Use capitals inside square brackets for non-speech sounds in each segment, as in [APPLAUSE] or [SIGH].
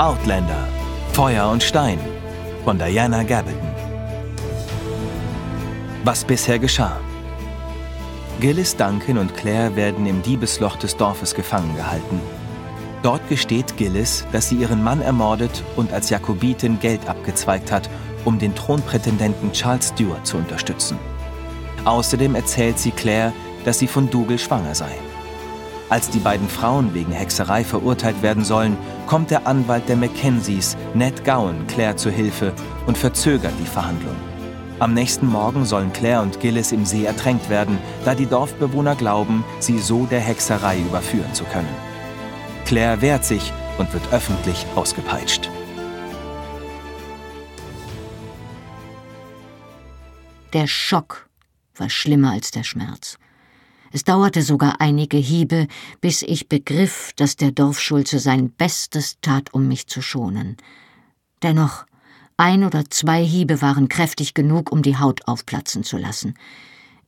Outlander Feuer und Stein von Diana Gabaldon. Was bisher geschah. Gillis, Duncan und Claire werden im Diebesloch des Dorfes gefangen gehalten. Dort gesteht Gillis, dass sie ihren Mann ermordet und als Jakobitin Geld abgezweigt hat, um den Thronprätendenten Charles Stuart zu unterstützen. Außerdem erzählt sie Claire, dass sie von Dougal schwanger sei. Als die beiden Frauen wegen Hexerei verurteilt werden sollen, kommt der Anwalt der Mackenzies, Ned Gowan, Claire zu Hilfe und verzögert die Verhandlung. Am nächsten Morgen sollen Claire und Gillis im See ertränkt werden, da die Dorfbewohner glauben, sie so der Hexerei überführen zu können. Claire wehrt sich und wird öffentlich ausgepeitscht. Der Schock war schlimmer als der Schmerz. Es dauerte sogar einige Hiebe, bis ich begriff, dass der Dorfschulze sein Bestes tat, um mich zu schonen. Dennoch, ein oder zwei Hiebe waren kräftig genug, um die Haut aufplatzen zu lassen.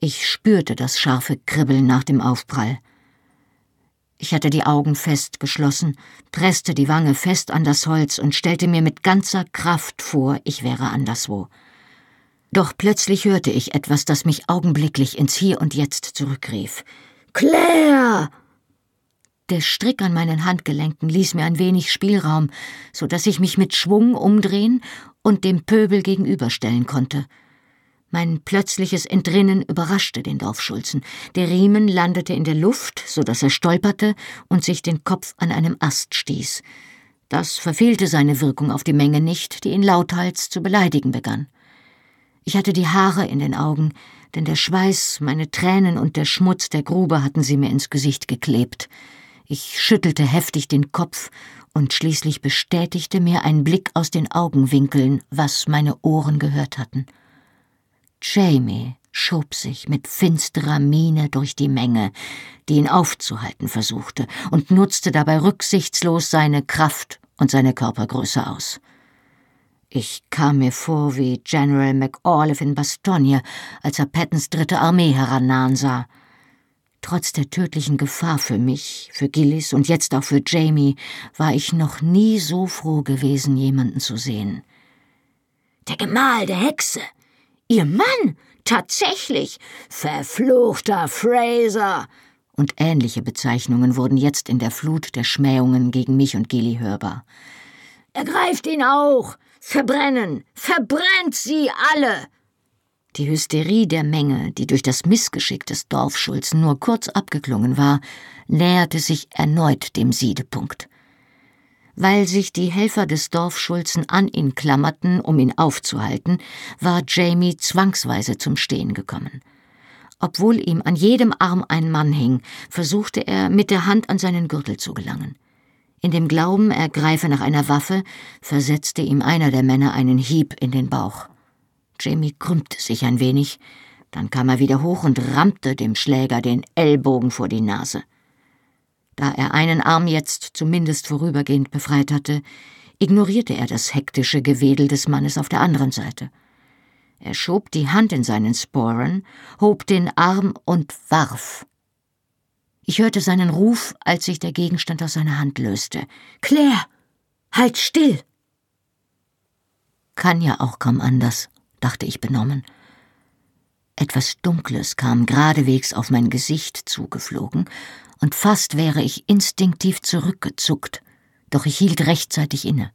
Ich spürte das scharfe Kribbeln nach dem Aufprall. Ich hatte die Augen fest geschlossen, presste die Wange fest an das Holz und stellte mir mit ganzer Kraft vor, ich wäre anderswo. Doch plötzlich hörte ich etwas, das mich augenblicklich ins Hier und Jetzt zurückrief. Claire! Der Strick an meinen Handgelenken ließ mir ein wenig Spielraum, so dass ich mich mit Schwung umdrehen und dem Pöbel gegenüberstellen konnte. Mein plötzliches Entrinnen überraschte den Dorfschulzen. Der Riemen landete in der Luft, so dass er stolperte und sich den Kopf an einem Ast stieß. Das verfehlte seine Wirkung auf die Menge nicht, die ihn lauthals zu beleidigen begann. Ich hatte die Haare in den Augen, denn der Schweiß, meine Tränen und der Schmutz der Grube hatten sie mir ins Gesicht geklebt. Ich schüttelte heftig den Kopf, und schließlich bestätigte mir ein Blick aus den Augenwinkeln, was meine Ohren gehört hatten. Jamie schob sich mit finsterer Miene durch die Menge, die ihn aufzuhalten versuchte, und nutzte dabei rücksichtslos seine Kraft und seine Körpergröße aus. Ich kam mir vor wie General McAuliffe in Bastogne, als er Pattons dritte Armee herannahen sah. Trotz der tödlichen Gefahr für mich, für Gillis und jetzt auch für Jamie, war ich noch nie so froh gewesen, jemanden zu sehen. Der Gemahl der Hexe! Ihr Mann! Tatsächlich! Verfluchter Fraser! Und ähnliche Bezeichnungen wurden jetzt in der Flut der Schmähungen gegen mich und Gilly hörbar. Ergreift ihn auch! Verbrennen! Verbrennt sie alle! Die Hysterie der Menge, die durch das Missgeschick des Dorfschulzen nur kurz abgeklungen war, näherte sich erneut dem Siedepunkt. Weil sich die Helfer des Dorfschulzen an ihn klammerten, um ihn aufzuhalten, war Jamie zwangsweise zum Stehen gekommen. Obwohl ihm an jedem Arm ein Mann hing, versuchte er, mit der Hand an seinen Gürtel zu gelangen. In dem Glauben, er greife nach einer Waffe, versetzte ihm einer der Männer einen Hieb in den Bauch. Jamie krümmte sich ein wenig, dann kam er wieder hoch und rammte dem Schläger den Ellbogen vor die Nase. Da er einen Arm jetzt zumindest vorübergehend befreit hatte, ignorierte er das hektische Gewedel des Mannes auf der anderen Seite. Er schob die Hand in seinen Sporen, hob den Arm und warf. Ich hörte seinen Ruf, als sich der Gegenstand aus seiner Hand löste. Claire, halt still! Kann ja auch kaum anders, dachte ich benommen. Etwas Dunkles kam geradewegs auf mein Gesicht zugeflogen, und fast wäre ich instinktiv zurückgezuckt, doch ich hielt rechtzeitig inne.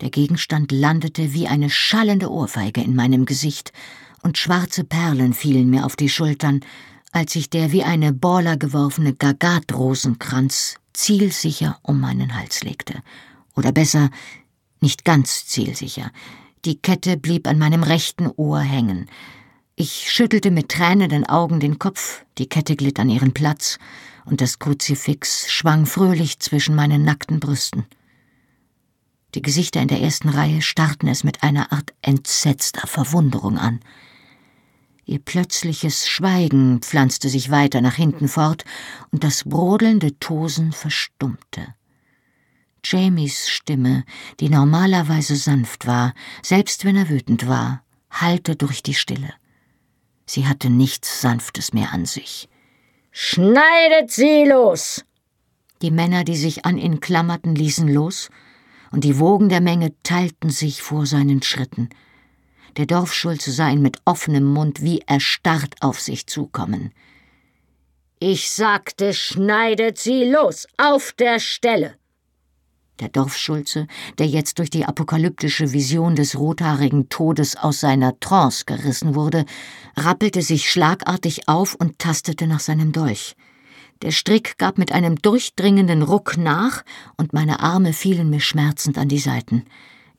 Der Gegenstand landete wie eine schallende Ohrfeige in meinem Gesicht, und schwarze Perlen fielen mir auf die Schultern, als sich der wie eine Borla geworfene Gagatrosenkranz zielsicher um meinen Hals legte. Oder besser, nicht ganz zielsicher. Die Kette blieb an meinem rechten Ohr hängen. Ich schüttelte mit tränenden Augen den Kopf, die Kette glitt an ihren Platz, und das Kruzifix schwang fröhlich zwischen meinen nackten Brüsten. Die Gesichter in der ersten Reihe starrten es mit einer Art entsetzter Verwunderung an. Ihr plötzliches Schweigen pflanzte sich weiter nach hinten fort, und das brodelnde Tosen verstummte. Jamies Stimme, die normalerweise sanft war, selbst wenn er wütend war, hallte durch die Stille. Sie hatte nichts Sanftes mehr an sich. Schneidet sie los! Die Männer, die sich an ihn klammerten, ließen los, und die Wogen der Menge teilten sich vor seinen Schritten. Der Dorfschulze sah ihn mit offenem Mund wie erstarrt auf sich zukommen. Ich sagte, schneidet sie los, auf der Stelle! Der Dorfschulze, der jetzt durch die apokalyptische Vision des rothaarigen Todes aus seiner Trance gerissen wurde, rappelte sich schlagartig auf und tastete nach seinem Dolch. Der Strick gab mit einem durchdringenden Ruck nach, und meine Arme fielen mir schmerzend an die Seiten.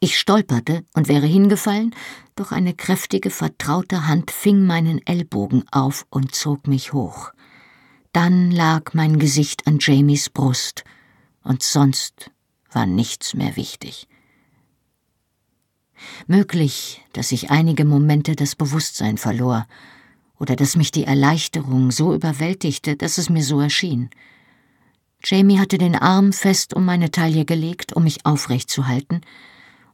Ich stolperte und wäre hingefallen, doch eine kräftige, vertraute Hand fing meinen Ellbogen auf und zog mich hoch. Dann lag mein Gesicht an Jamies Brust, und sonst war nichts mehr wichtig. Möglich, dass ich einige Momente das Bewusstsein verlor, oder dass mich die Erleichterung so überwältigte, dass es mir so erschien. Jamie hatte den Arm fest um meine Taille gelegt, um mich aufrecht zu halten,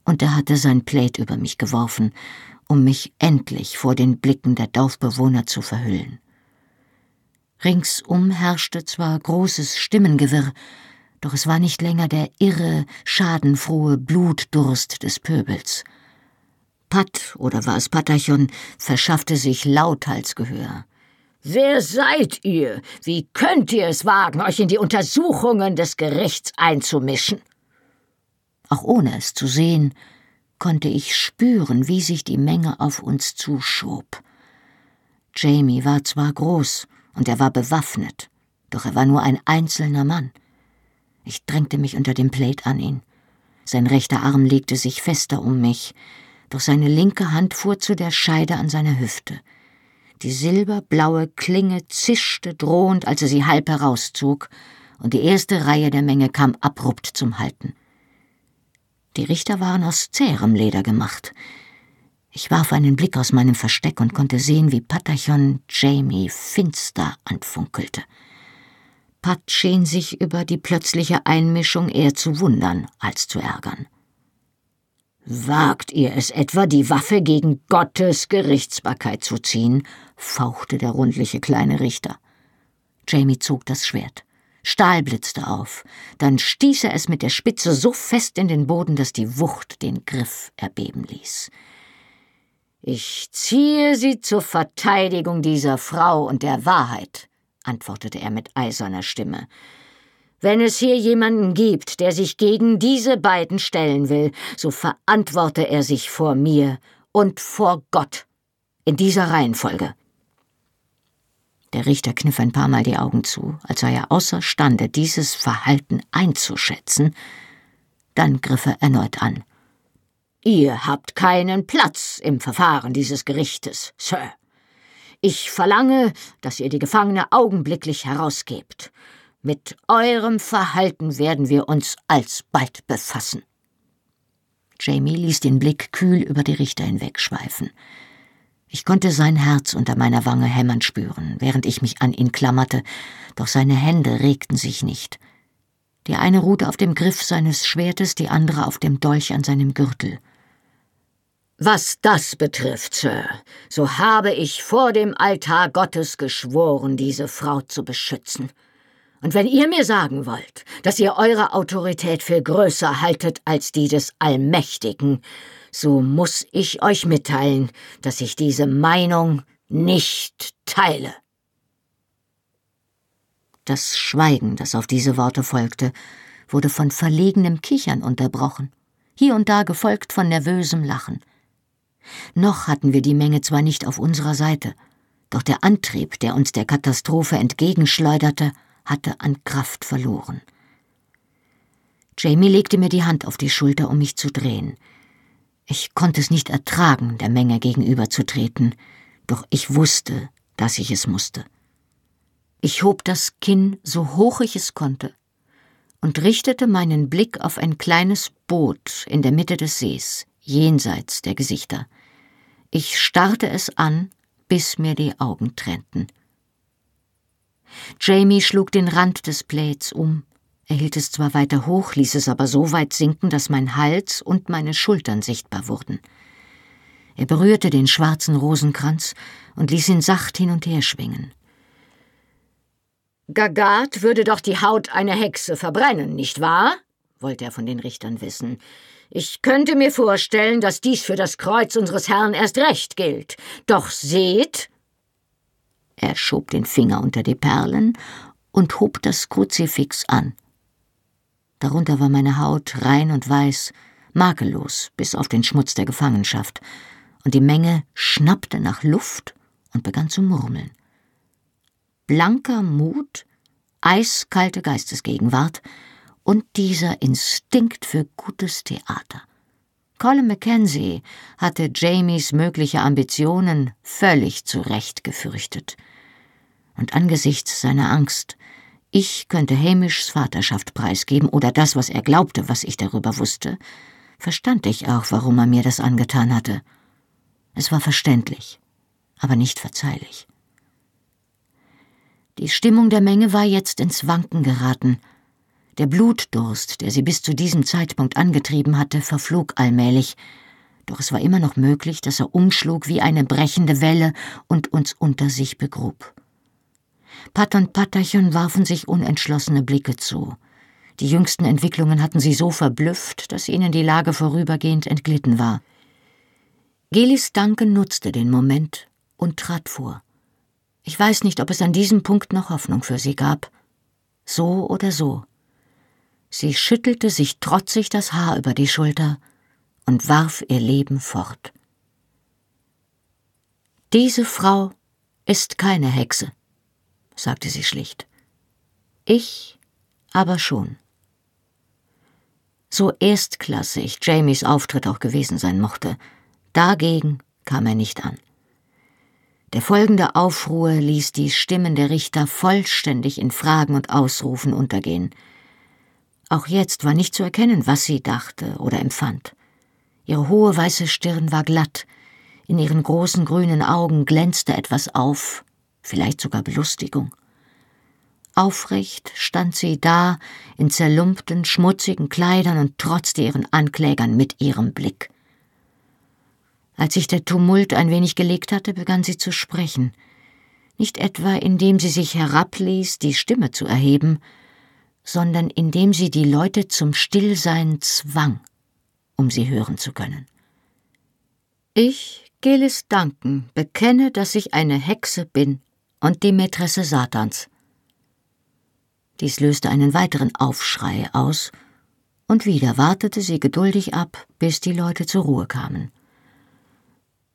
und er hatte sein Plaid über mich geworfen, um mich endlich vor den Blicken der Dorfbewohner zu verhüllen. Ringsum herrschte zwar großes Stimmengewirr, doch es war nicht länger der irre, schadenfrohe Blutdurst des Pöbels. Pat, oder war es Patachon, verschaffte sich lauthals Gehör. Wer seid ihr? Wie könnt ihr es wagen, euch in die Untersuchungen des Gerichts einzumischen? Auch ohne es zu sehen, konnte ich spüren, wie sich die Menge auf uns zuschob. Jamie war zwar groß und er war bewaffnet, doch er war nur ein einzelner Mann. Ich drängte mich unter dem Plaid an ihn. Sein rechter Arm legte sich fester um mich, doch seine linke Hand fuhr zu der Scheide an seiner Hüfte. Die silberblaue Klinge zischte drohend, als er sie halb herauszog, und die erste Reihe der Menge kam abrupt zum Halten. Die Richter waren aus zäherem Leder gemacht. Ich warf einen Blick aus meinem Versteck und konnte sehen, wie Patachon Jamie finster anfunkelte. Pat schien sich über die plötzliche Einmischung eher zu wundern als zu ärgern. Wagt ihr es etwa, die Waffe gegen Gottes Gerichtsbarkeit zu ziehen? fauchte der rundliche kleine Richter. Jamie zog das Schwert. Stahl blitzte auf, dann stieß er es mit der Spitze so fest in den Boden, dass die Wucht den Griff erbeben ließ. Ich ziehe sie zur Verteidigung dieser Frau und der Wahrheit, antwortete er mit eiserner Stimme. Wenn es hier jemanden gibt, der sich gegen diese beiden stellen will, so verantworte er sich vor mir und vor Gott. In dieser Reihenfolge. Der Richter kniff ein paar Mal die Augen zu, als sei er außerstande, dieses Verhalten einzuschätzen. Dann griff er erneut an. Ihr habt keinen Platz im Verfahren dieses Gerichtes, Sir. Ich verlange, dass ihr die Gefangene augenblicklich herausgebt. Mit eurem Verhalten werden wir uns alsbald befassen. Jamie ließ den Blick kühl über die Richter hinwegschweifen. Ich konnte sein Herz unter meiner Wange hämmern spüren, während ich mich an ihn klammerte, doch seine Hände regten sich nicht. Die eine ruhte auf dem Griff seines Schwertes, die andere auf dem Dolch an seinem Gürtel. Was das betrifft, Sir, so habe ich vor dem Altar Gottes geschworen, diese Frau zu beschützen. Und wenn ihr mir sagen wollt, dass ihr eure Autorität für größer haltet als die des Allmächtigen, so muss ich euch mitteilen, dass ich diese Meinung nicht teile. Das Schweigen, das auf diese Worte folgte, wurde von verlegenem Kichern unterbrochen, hier und da gefolgt von nervösem Lachen. Noch hatten wir die Menge zwar nicht auf unserer Seite, doch der Antrieb, der uns der Katastrophe entgegenschleuderte, hatte an Kraft verloren. Jamie legte mir die Hand auf die Schulter, um mich zu drehen. Ich konnte es nicht ertragen, der Menge gegenüberzutreten, doch ich wusste, dass ich es musste. Ich hob das Kinn so hoch ich es konnte und richtete meinen Blick auf ein kleines Boot in der Mitte des Sees, jenseits der Gesichter. Ich starrte es an, bis mir die Augen trennten. Jamie schlug den Rand des Plaids um. Er hielt es zwar weiter hoch, ließ es aber so weit sinken, dass mein Hals und meine Schultern sichtbar wurden. Er berührte den schwarzen Rosenkranz und ließ ihn sacht hin und her schwingen. Gagat würde doch die Haut einer Hexe verbrennen, nicht wahr? wollte er von den Richtern wissen. Ich könnte mir vorstellen, dass dies für das Kreuz unseres Herrn erst recht gilt. Doch seht. Er schob den Finger unter die Perlen und hob das Kruzifix an. Darunter war meine Haut rein und weiß, makellos bis auf den Schmutz der Gefangenschaft, und die Menge schnappte nach Luft und begann zu murmeln. Blanker Mut, eiskalte Geistesgegenwart und dieser Instinkt für gutes Theater. Colin Mackenzie hatte Jamies mögliche Ambitionen völlig zu gefürchtet. Und angesichts seiner Angst, ich könnte Hamishs Vaterschaft preisgeben oder das, was er glaubte, was ich darüber wusste, verstand ich auch, warum er mir das angetan hatte. Es war verständlich, aber nicht verzeihlich. Die Stimmung der Menge war jetzt ins Wanken geraten. Der Blutdurst, der sie bis zu diesem Zeitpunkt angetrieben hatte, verflog allmählich, doch es war immer noch möglich, dass er umschlug wie eine brechende Welle und uns unter sich begrub. Pat und Patterchen warfen sich unentschlossene Blicke zu. Die jüngsten Entwicklungen hatten sie so verblüfft, dass ihnen die Lage vorübergehend entglitten war. Gelis Duncan nutzte den Moment und trat vor. Ich weiß nicht, ob es an diesem Punkt noch Hoffnung für sie gab. So oder so. Sie schüttelte sich trotzig das Haar über die Schulter und warf ihr Leben fort. Diese Frau ist keine Hexe, sagte sie schlicht. Ich aber schon. So erstklassig Jamies Auftritt auch gewesen sein mochte, dagegen kam er nicht an. Der folgende Aufruhr ließ die Stimmen der Richter vollständig in Fragen und Ausrufen untergehen. Auch jetzt war nicht zu erkennen, was sie dachte oder empfand. Ihre hohe weiße Stirn war glatt, in ihren großen grünen Augen glänzte etwas auf, vielleicht sogar Belustigung. Aufrecht stand sie da, in zerlumpten, schmutzigen Kleidern und trotzte ihren Anklägern mit ihrem Blick. Als sich der Tumult ein wenig gelegt hatte, begann sie zu sprechen. Nicht etwa, indem sie sich herabließ, die Stimme zu erheben, sondern indem sie die Leute zum Stillsein zwang, um sie hören zu können. Ich, Gelis Duncan, bekenne, dass ich eine Hexe bin und die Mätresse Satans. Dies löste einen weiteren Aufschrei aus, und wieder wartete sie geduldig ab, bis die Leute zur Ruhe kamen.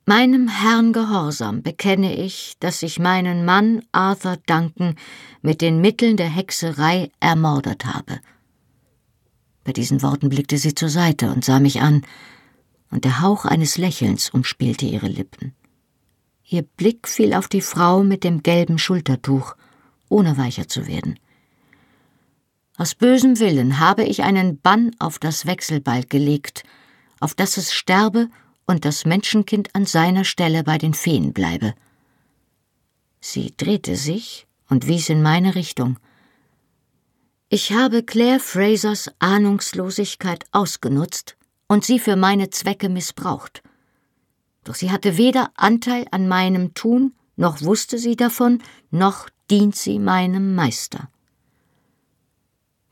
Meinem Herrn Gehorsam bekenne ich, dass ich meinen Mann Arthur Duncan mit den Mitteln der Hexerei ermordet habe. Bei diesen Worten blickte sie zur Seite und sah mich an, und der Hauch eines Lächelns umspielte ihre Lippen. Ihr Blick fiel auf die Frau mit dem gelben Schultertuch, ohne weicher zu werden. Aus bösem Willen habe ich einen Bann auf das Wechselbalg gelegt, auf dass es sterbe und das Menschenkind an seiner Stelle bei den Feen bleibe. Sie drehte sich und wies in meine Richtung. Ich habe Claire Frasers Ahnungslosigkeit ausgenutzt und sie für meine Zwecke missbraucht. Doch sie hatte weder Anteil an meinem Tun, noch wusste sie davon, noch dient sie meinem Meister.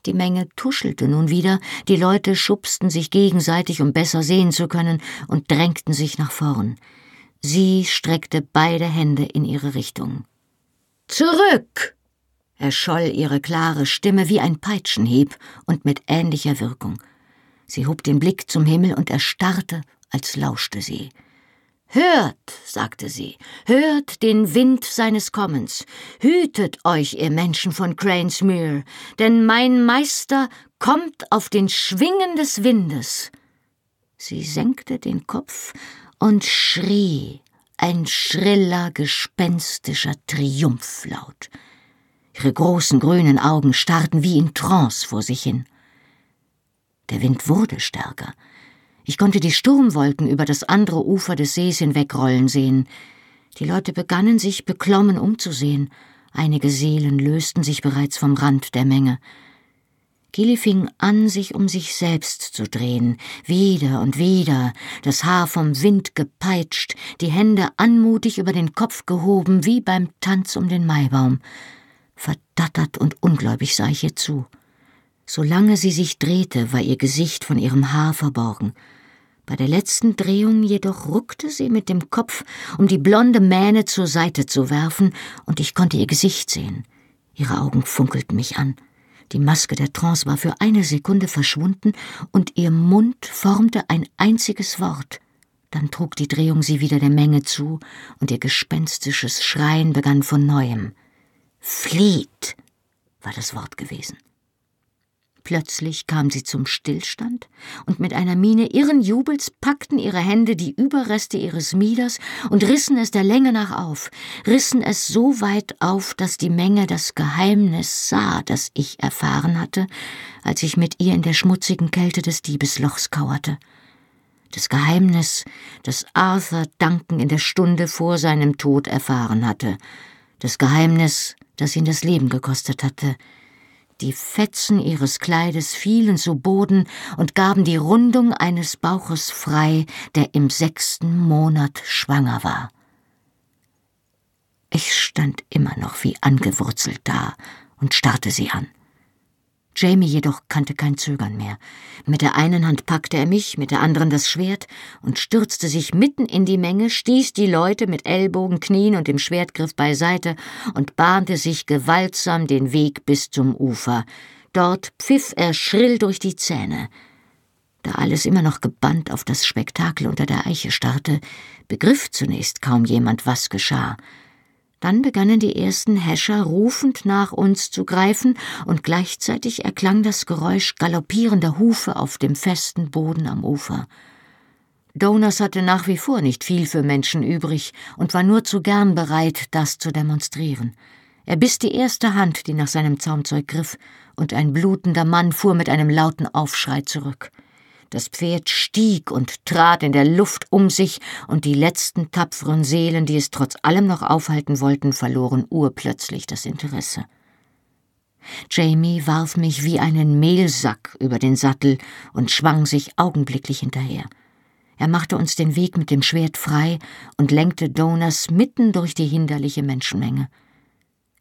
Die Menge tuschelte nun wieder, die Leute schubsten sich gegenseitig, um besser sehen zu können, und drängten sich nach vorn. Sie streckte beide Hände in ihre Richtung. Zurück! erscholl ihre klare Stimme wie ein Peitschenhieb und mit ähnlicher Wirkung. Sie hob den Blick zum Himmel und erstarrte, als lauschte sie. Hört, sagte sie, hört den Wind seines Kommens, hütet euch, ihr Menschen von Cranesmere, denn mein Meister kommt auf den Schwingen des Windes. Sie senkte den Kopf und schrie, ein schriller, gespenstischer Triumphlaut. Ihre großen grünen Augen starrten wie in Trance vor sich hin. Der Wind wurde stärker, ich konnte die Sturmwolken über das andere Ufer des Sees hinwegrollen sehen. Die Leute begannen sich beklommen umzusehen. Einige Seelen lösten sich bereits vom Rand der Menge. Gilly fing an, sich um sich selbst zu drehen, wieder und wieder, das Haar vom Wind gepeitscht, die Hände anmutig über den Kopf gehoben, wie beim Tanz um den Maibaum. Verdattert und ungläubig sah ich ihr zu. Solange sie sich drehte, war ihr Gesicht von ihrem Haar verborgen. Bei der letzten Drehung jedoch ruckte sie mit dem Kopf, um die blonde Mähne zur Seite zu werfen, und ich konnte ihr Gesicht sehen. Ihre Augen funkelten mich an. Die Maske der Trance war für eine Sekunde verschwunden, und ihr Mund formte ein einziges Wort. Dann trug die Drehung sie wieder der Menge zu, und ihr gespenstisches Schreien begann von neuem. Flieht, war das Wort gewesen. Plötzlich kam sie zum Stillstand, und mit einer Miene irren Jubels packten ihre Hände die Überreste ihres Mieders und rissen es der Länge nach auf, rissen es so weit auf, dass die Menge das Geheimnis sah, das ich erfahren hatte, als ich mit ihr in der schmutzigen Kälte des Diebeslochs kauerte das Geheimnis, das Arthur Duncan in der Stunde vor seinem Tod erfahren hatte, das Geheimnis, das ihn das Leben gekostet hatte. Die Fetzen ihres Kleides fielen zu Boden und gaben die Rundung eines Bauches frei, der im sechsten Monat schwanger war. Ich stand immer noch wie angewurzelt da und starrte sie an. Jamie jedoch kannte kein Zögern mehr. Mit der einen Hand packte er mich, mit der anderen das Schwert und stürzte sich mitten in die Menge, stieß die Leute mit Ellbogen, Knien und dem Schwertgriff beiseite und bahnte sich gewaltsam den Weg bis zum Ufer. Dort pfiff er schrill durch die Zähne. Da alles immer noch gebannt auf das Spektakel unter der Eiche starrte, begriff zunächst kaum jemand, was geschah. Dann begannen die ersten Häscher rufend nach uns zu greifen, und gleichzeitig erklang das Geräusch galoppierender Hufe auf dem festen Boden am Ufer. Donas hatte nach wie vor nicht viel für Menschen übrig und war nur zu gern bereit, das zu demonstrieren. Er biss die erste Hand, die nach seinem Zaumzeug griff, und ein blutender Mann fuhr mit einem lauten Aufschrei zurück. Das Pferd stieg und trat in der Luft um sich, und die letzten tapferen Seelen, die es trotz allem noch aufhalten wollten, verloren urplötzlich das Interesse. Jamie warf mich wie einen Mehlsack über den Sattel und schwang sich augenblicklich hinterher. Er machte uns den Weg mit dem Schwert frei und lenkte Donas mitten durch die hinderliche Menschenmenge.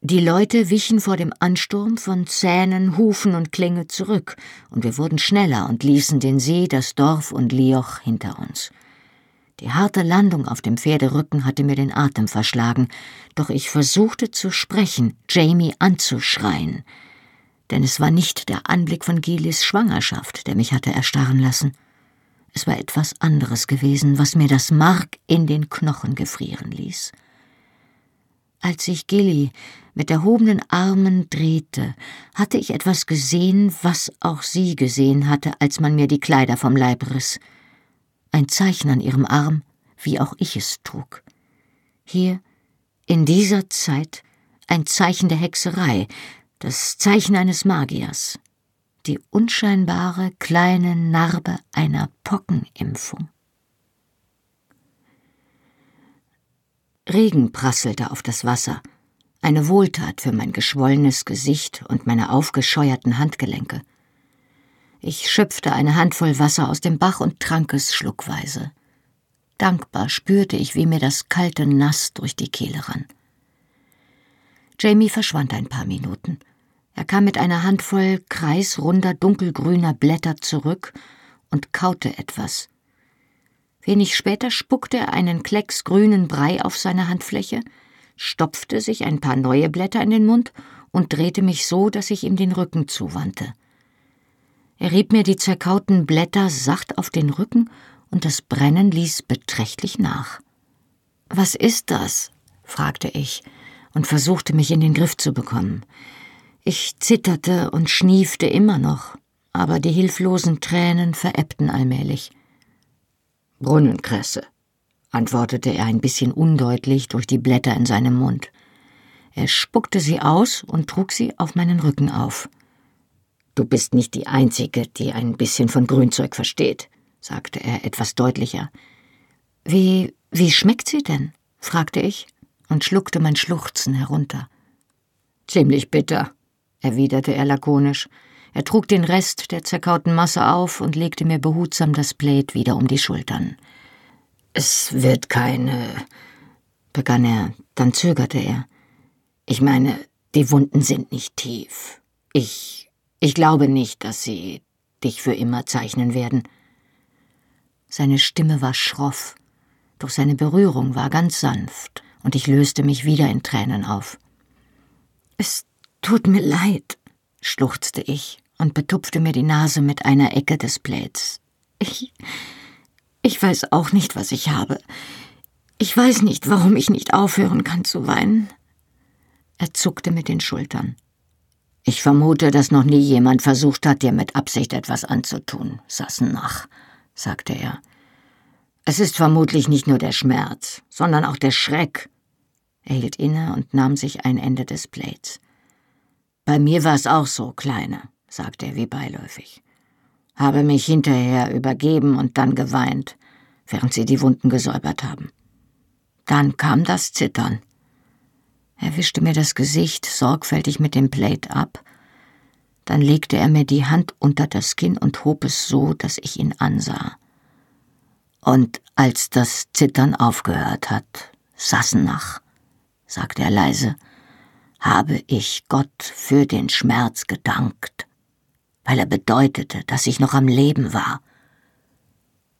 Die Leute wichen vor dem Ansturm von Zähnen, Hufen und Klinge zurück, und wir wurden schneller und ließen den See, das Dorf und Lioch hinter uns. Die harte Landung auf dem Pferderücken hatte mir den Atem verschlagen, doch ich versuchte zu sprechen, Jamie anzuschreien. Denn es war nicht der Anblick von Gilis Schwangerschaft, der mich hatte erstarren lassen. Es war etwas anderes gewesen, was mir das Mark in den Knochen gefrieren ließ. Als sich Gilly mit erhobenen Armen drehte, hatte ich etwas gesehen, was auch sie gesehen hatte, als man mir die Kleider vom Leib riss. Ein Zeichen an ihrem Arm, wie auch ich es trug. Hier, in dieser Zeit, ein Zeichen der Hexerei, das Zeichen eines Magiers, die unscheinbare kleine Narbe einer Pockenimpfung. Regen prasselte auf das Wasser, eine Wohltat für mein geschwollenes Gesicht und meine aufgescheuerten Handgelenke. Ich schöpfte eine Handvoll Wasser aus dem Bach und trank es schluckweise. Dankbar spürte ich, wie mir das kalte Nass durch die Kehle rann. Jamie verschwand ein paar Minuten. Er kam mit einer Handvoll kreisrunder, dunkelgrüner Blätter zurück und kaute etwas. Wenig später spuckte er einen Klecks grünen Brei auf seine Handfläche, stopfte sich ein paar neue Blätter in den Mund und drehte mich so, dass ich ihm den Rücken zuwandte. Er rieb mir die zerkauten Blätter sacht auf den Rücken und das Brennen ließ beträchtlich nach. Was ist das? fragte ich und versuchte mich in den Griff zu bekommen. Ich zitterte und schniefte immer noch, aber die hilflosen Tränen verebbten allmählich. Brunnenkresse, antwortete er ein bisschen undeutlich durch die Blätter in seinem Mund. Er spuckte sie aus und trug sie auf meinen Rücken auf. Du bist nicht die Einzige, die ein bisschen von Grünzeug versteht, sagte er etwas deutlicher. Wie, wie schmeckt sie denn? fragte ich und schluckte mein Schluchzen herunter. Ziemlich bitter, erwiderte er lakonisch. Er trug den Rest der zerkauten Masse auf und legte mir behutsam das Plaid wieder um die Schultern. Es wird keine, begann er, dann zögerte er. Ich meine, die Wunden sind nicht tief. Ich, Ich glaube nicht, dass sie dich für immer zeichnen werden. Seine Stimme war schroff, doch seine Berührung war ganz sanft, und ich löste mich wieder in Tränen auf. Es tut mir leid, schluchzte ich und betupfte mir die Nase mit einer Ecke des Plaids. Ich. Ich weiß auch nicht, was ich habe. Ich weiß nicht, warum ich nicht aufhören kann zu weinen. Er zuckte mit den Schultern. Ich vermute, dass noch nie jemand versucht hat, dir mit Absicht etwas anzutun, Sassenach, sagte er. Es ist vermutlich nicht nur der Schmerz, sondern auch der Schreck. Er hielt inne und nahm sich ein Ende des Plates. Bei mir war es auch so, Kleine, sagte er wie beiläufig. Habe mich hinterher übergeben und dann geweint, während sie die Wunden gesäubert haben. Dann kam das Zittern. Er wischte mir das Gesicht sorgfältig mit dem Plate ab. Dann legte er mir die Hand unter das Kinn und hob es so, dass ich ihn ansah. Und als das Zittern aufgehört hat, Sassenach, sagte er leise, habe ich Gott für den Schmerz gedankt, weil er bedeutete, dass ich noch am Leben war.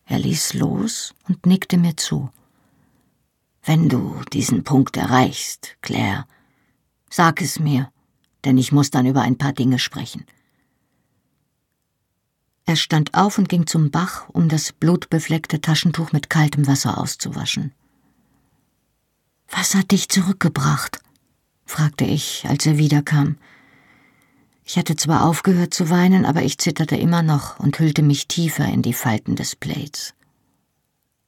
Er ließ los und nickte mir zu. Wenn du diesen Punkt erreichst, Claire, sag es mir, denn ich muss dann über ein paar Dinge sprechen. Er stand auf und ging zum Bach, um das blutbefleckte Taschentuch mit kaltem Wasser auszuwaschen. Was hat dich zurückgebracht? fragte ich, als er wiederkam. Ich hatte zwar aufgehört zu weinen, aber ich zitterte immer noch und hüllte mich tiefer in die Falten des Plates.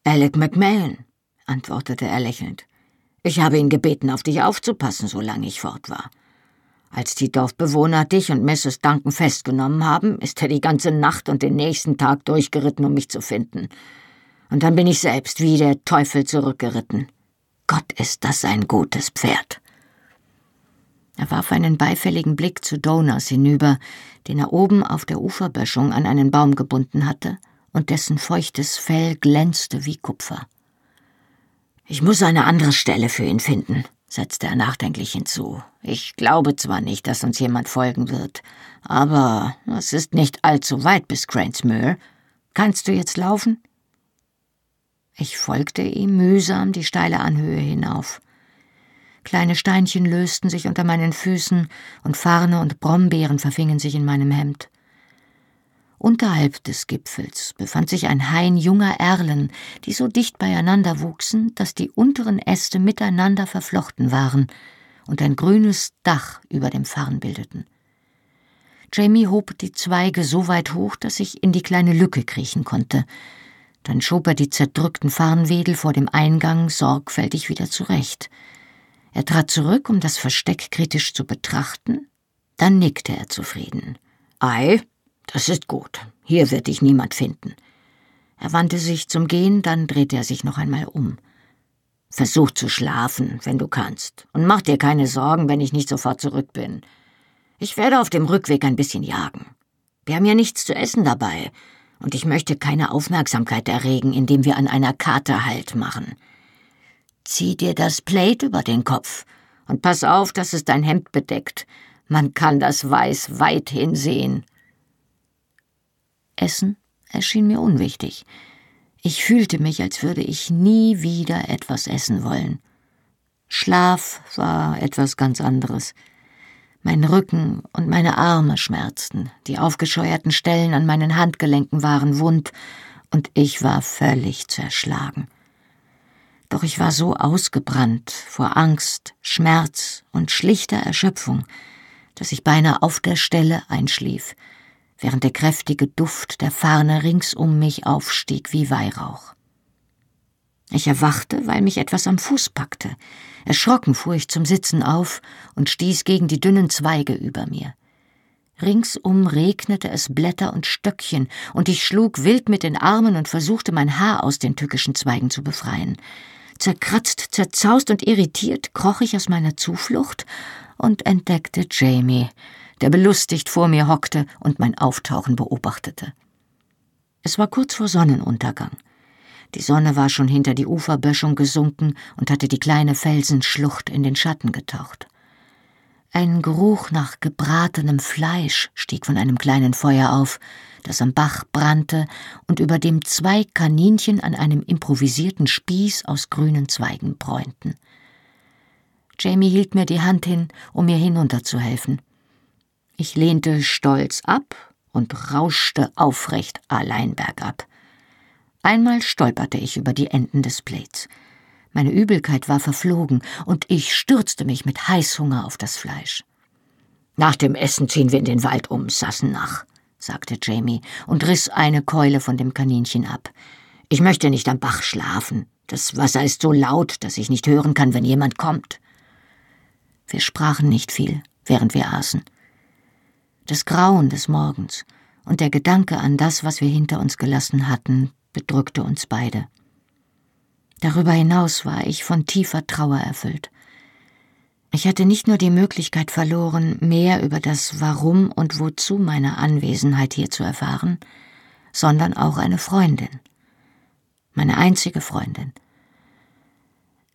Alec McMahon, antwortete er lächelnd. Ich habe ihn gebeten, auf dich aufzupassen, solange ich fort war. Als die Dorfbewohner dich und Mrs. Duncan festgenommen haben, ist er die ganze Nacht und den nächsten Tag durchgeritten, um mich zu finden. Und dann bin ich selbst wie der Teufel zurückgeritten. Gott ist das ein gutes Pferd. Er warf einen beifälligen Blick zu Donas hinüber, den er oben auf der Uferböschung an einen Baum gebunden hatte und dessen feuchtes Fell glänzte wie Kupfer. Ich muss eine andere Stelle für ihn finden, setzte er nachdenklich hinzu. Ich glaube zwar nicht, dass uns jemand folgen wird, aber es ist nicht allzu weit bis Cranesmuir. Kannst du jetzt laufen? Ich folgte ihm mühsam die steile Anhöhe hinauf. Kleine Steinchen lösten sich unter meinen Füßen und Farne und Brombeeren verfingen sich in meinem Hemd. Unterhalb des Gipfels befand sich ein Hain junger Erlen, die so dicht beieinander wuchsen, dass die unteren Äste miteinander verflochten waren und ein grünes Dach über dem Farn bildeten. Jamie hob die Zweige so weit hoch, dass ich in die kleine Lücke kriechen konnte. Dann schob er die zerdrückten Farnwedel vor dem Eingang sorgfältig wieder zurecht. Er trat zurück, um das Versteck kritisch zu betrachten, dann nickte er zufrieden. Ei, das ist gut. Hier wird dich niemand finden. Er wandte sich zum Gehen, dann drehte er sich noch einmal um. Versuch zu schlafen, wenn du kannst, und mach dir keine Sorgen, wenn ich nicht sofort zurück bin. Ich werde auf dem Rückweg ein bisschen jagen. Wir haben ja nichts zu essen dabei, und ich möchte keine Aufmerksamkeit erregen, indem wir an einer Karte Halt machen. Zieh dir das Plate über den Kopf und pass auf, dass es dein Hemd bedeckt. Man kann das Weiß weit hinsehen. Essen erschien mir unwichtig. Ich fühlte mich, als würde ich nie wieder etwas essen wollen. Schlaf war etwas ganz anderes. Mein Rücken und meine Arme schmerzten, die aufgescheuerten Stellen an meinen Handgelenken waren wund, und ich war völlig zerschlagen. Doch ich war so ausgebrannt vor Angst, Schmerz und schlichter Erschöpfung, dass ich beinahe auf der Stelle einschlief, während der kräftige Duft der Farne rings um mich aufstieg wie Weihrauch. Ich erwachte, weil mich etwas am Fuß packte. Erschrocken fuhr ich zum Sitzen auf und stieß gegen die dünnen Zweige über mir. Ringsum regnete es Blätter und Stöckchen, und ich schlug wild mit den Armen und versuchte mein Haar aus den tückischen Zweigen zu befreien. Zerkratzt, zerzaust und irritiert kroch ich aus meiner Zuflucht und entdeckte Jamie, der belustigt vor mir hockte und mein Auftauchen beobachtete. Es war kurz vor Sonnenuntergang. Die Sonne war schon hinter die Uferböschung gesunken und hatte die kleine Felsenschlucht in den Schatten getaucht. Ein Geruch nach gebratenem Fleisch stieg von einem kleinen Feuer auf, das am Bach brannte und über dem zwei Kaninchen an einem improvisierten Spieß aus grünen Zweigen bräunten. Jamie hielt mir die Hand hin, um mir hinunterzuhelfen. Ich lehnte stolz ab und rauschte aufrecht allein bergab. Einmal stolperte ich über die Enden des Plates. Meine Übelkeit war verflogen und ich stürzte mich mit Heißhunger auf das Fleisch. Nach dem Essen ziehen wir in den Wald um Sassenach, sagte Jamie und riss eine Keule von dem Kaninchen ab. Ich möchte nicht am Bach schlafen. Das Wasser ist so laut, dass ich nicht hören kann, wenn jemand kommt. Wir sprachen nicht viel, während wir aßen. Das Grauen des Morgens und der Gedanke an das, was wir hinter uns gelassen hatten, bedrückte uns beide. Darüber hinaus war ich von tiefer Trauer erfüllt. Ich hatte nicht nur die Möglichkeit verloren, mehr über das Warum und Wozu meiner Anwesenheit hier zu erfahren, sondern auch eine Freundin. Meine einzige Freundin.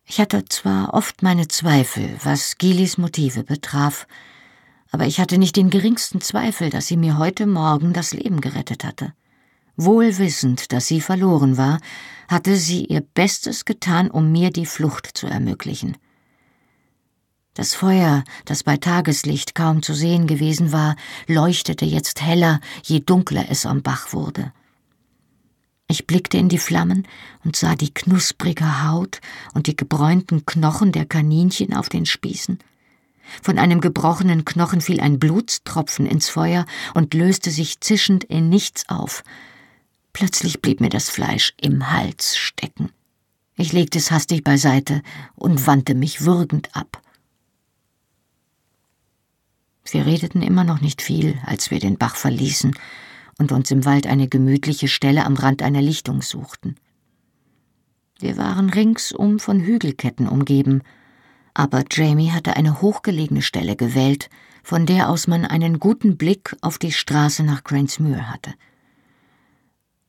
Ich hatte zwar oft meine Zweifel, was Gilis Motive betraf, aber ich hatte nicht den geringsten Zweifel, dass sie mir heute Morgen das Leben gerettet hatte. Wohl wissend, dass sie verloren war, hatte sie ihr Bestes getan, um mir die Flucht zu ermöglichen. Das Feuer, das bei Tageslicht kaum zu sehen gewesen war, leuchtete jetzt heller, je dunkler es am Bach wurde. Ich blickte in die Flammen und sah die knusprige Haut und die gebräunten Knochen der Kaninchen auf den Spießen. Von einem gebrochenen Knochen fiel ein Blutstropfen ins Feuer und löste sich zischend in nichts auf. Plötzlich blieb mir das Fleisch im Hals stecken. Ich legte es hastig beiseite und wandte mich würgend ab. Wir redeten immer noch nicht viel, als wir den Bach verließen und uns im Wald eine gemütliche Stelle am Rand einer Lichtung suchten. Wir waren ringsum von Hügelketten umgeben, aber Jamie hatte eine hochgelegene Stelle gewählt, von der aus man einen guten Blick auf die Straße nach Grantsmuir hatte.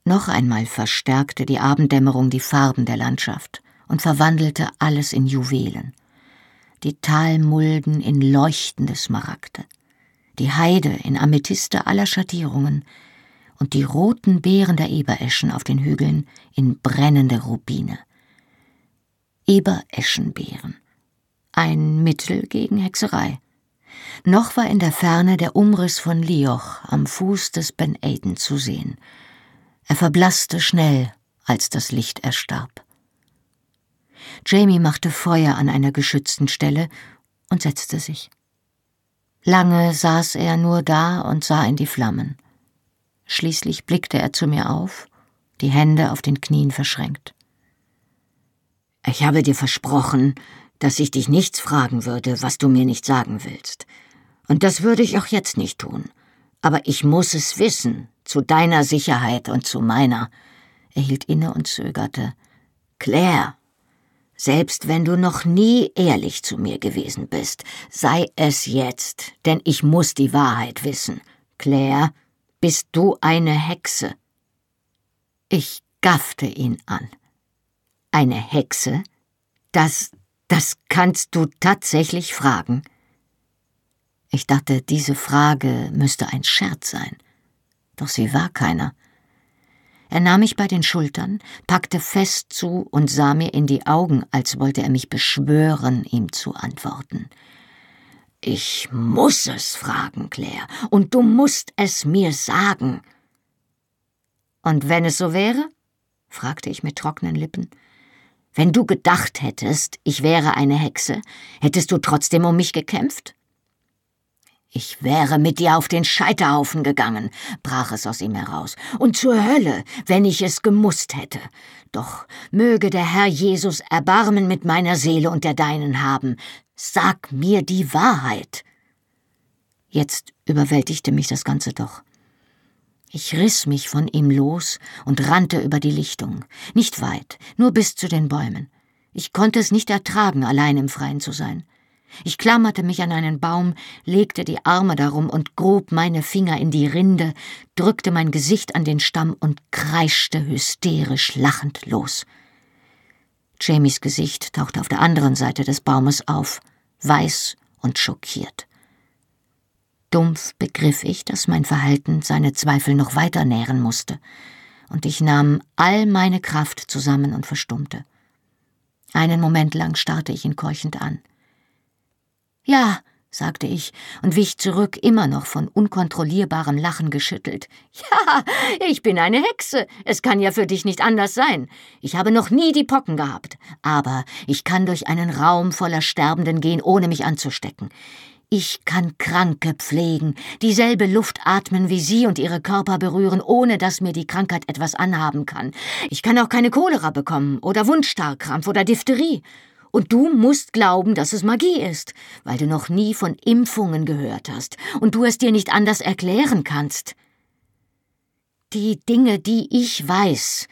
Noch einmal verstärkte die Abenddämmerung die Farben der Landschaft und verwandelte alles in Juwelen die Talmulden in leuchtende Smaragde, die Heide in Amethyste aller Schattierungen und die roten Beeren der Ebereschen auf den Hügeln in brennende Rubine. Ebereschenbeeren. Ein Mittel gegen Hexerei. Noch war in der Ferne der Umriss von Lioch am Fuß des Ben Aden zu sehen. Er verblasste schnell, als das Licht erstarb. Jamie machte Feuer an einer geschützten Stelle und setzte sich. Lange saß er nur da und sah in die Flammen. Schließlich blickte er zu mir auf, die Hände auf den Knien verschränkt. Ich habe dir versprochen, dass ich dich nichts fragen würde, was du mir nicht sagen willst. Und das würde ich auch jetzt nicht tun. Aber ich muss es wissen, zu deiner Sicherheit und zu meiner. Er hielt inne und zögerte. Claire, selbst wenn du noch nie ehrlich zu mir gewesen bist, sei es jetzt, denn ich muss die Wahrheit wissen. Claire, bist du eine Hexe? Ich gaffte ihn an. Eine Hexe? Das, das kannst du tatsächlich fragen? Ich dachte, diese Frage müsste ein Scherz sein. Doch sie war keiner. Er nahm mich bei den Schultern, packte fest zu und sah mir in die Augen, als wollte er mich beschwören, ihm zu antworten. Ich muss es fragen, Claire, und du musst es mir sagen. Und wenn es so wäre? fragte ich mit trockenen Lippen. Wenn du gedacht hättest, ich wäre eine Hexe, hättest du trotzdem um mich gekämpft? Ich wäre mit dir auf den Scheiterhaufen gegangen, brach es aus ihm heraus, und zur Hölle, wenn ich es gemusst hätte. Doch möge der Herr Jesus Erbarmen mit meiner Seele und der deinen haben. Sag mir die Wahrheit. Jetzt überwältigte mich das Ganze doch. Ich riss mich von ihm los und rannte über die Lichtung, nicht weit, nur bis zu den Bäumen. Ich konnte es nicht ertragen, allein im Freien zu sein. Ich klammerte mich an einen Baum, legte die Arme darum und grub meine Finger in die Rinde, drückte mein Gesicht an den Stamm und kreischte hysterisch lachend los. Jamies Gesicht tauchte auf der anderen Seite des Baumes auf, weiß und schockiert. Dumpf begriff ich, dass mein Verhalten seine Zweifel noch weiter nähren musste, und ich nahm all meine Kraft zusammen und verstummte. Einen Moment lang starrte ich ihn keuchend an. Ja, sagte ich und wich zurück, immer noch von unkontrollierbarem Lachen geschüttelt. [LAUGHS] Ja, ich bin eine Hexe. Es kann ja für dich nicht anders sein. Ich habe noch nie die Pocken gehabt, aber ich kann durch einen Raum voller Sterbenden gehen, ohne mich anzustecken. Ich kann Kranke pflegen, dieselbe Luft atmen wie sie und ihre Körper berühren, ohne dass mir die Krankheit etwas anhaben kann. Ich kann auch keine Cholera bekommen oder Wundstarkrampf oder Diphtherie. Und du musst glauben, dass es Magie ist, weil du noch nie von Impfungen gehört hast und du es dir nicht anders erklären kannst. Die Dinge, die ich weiß.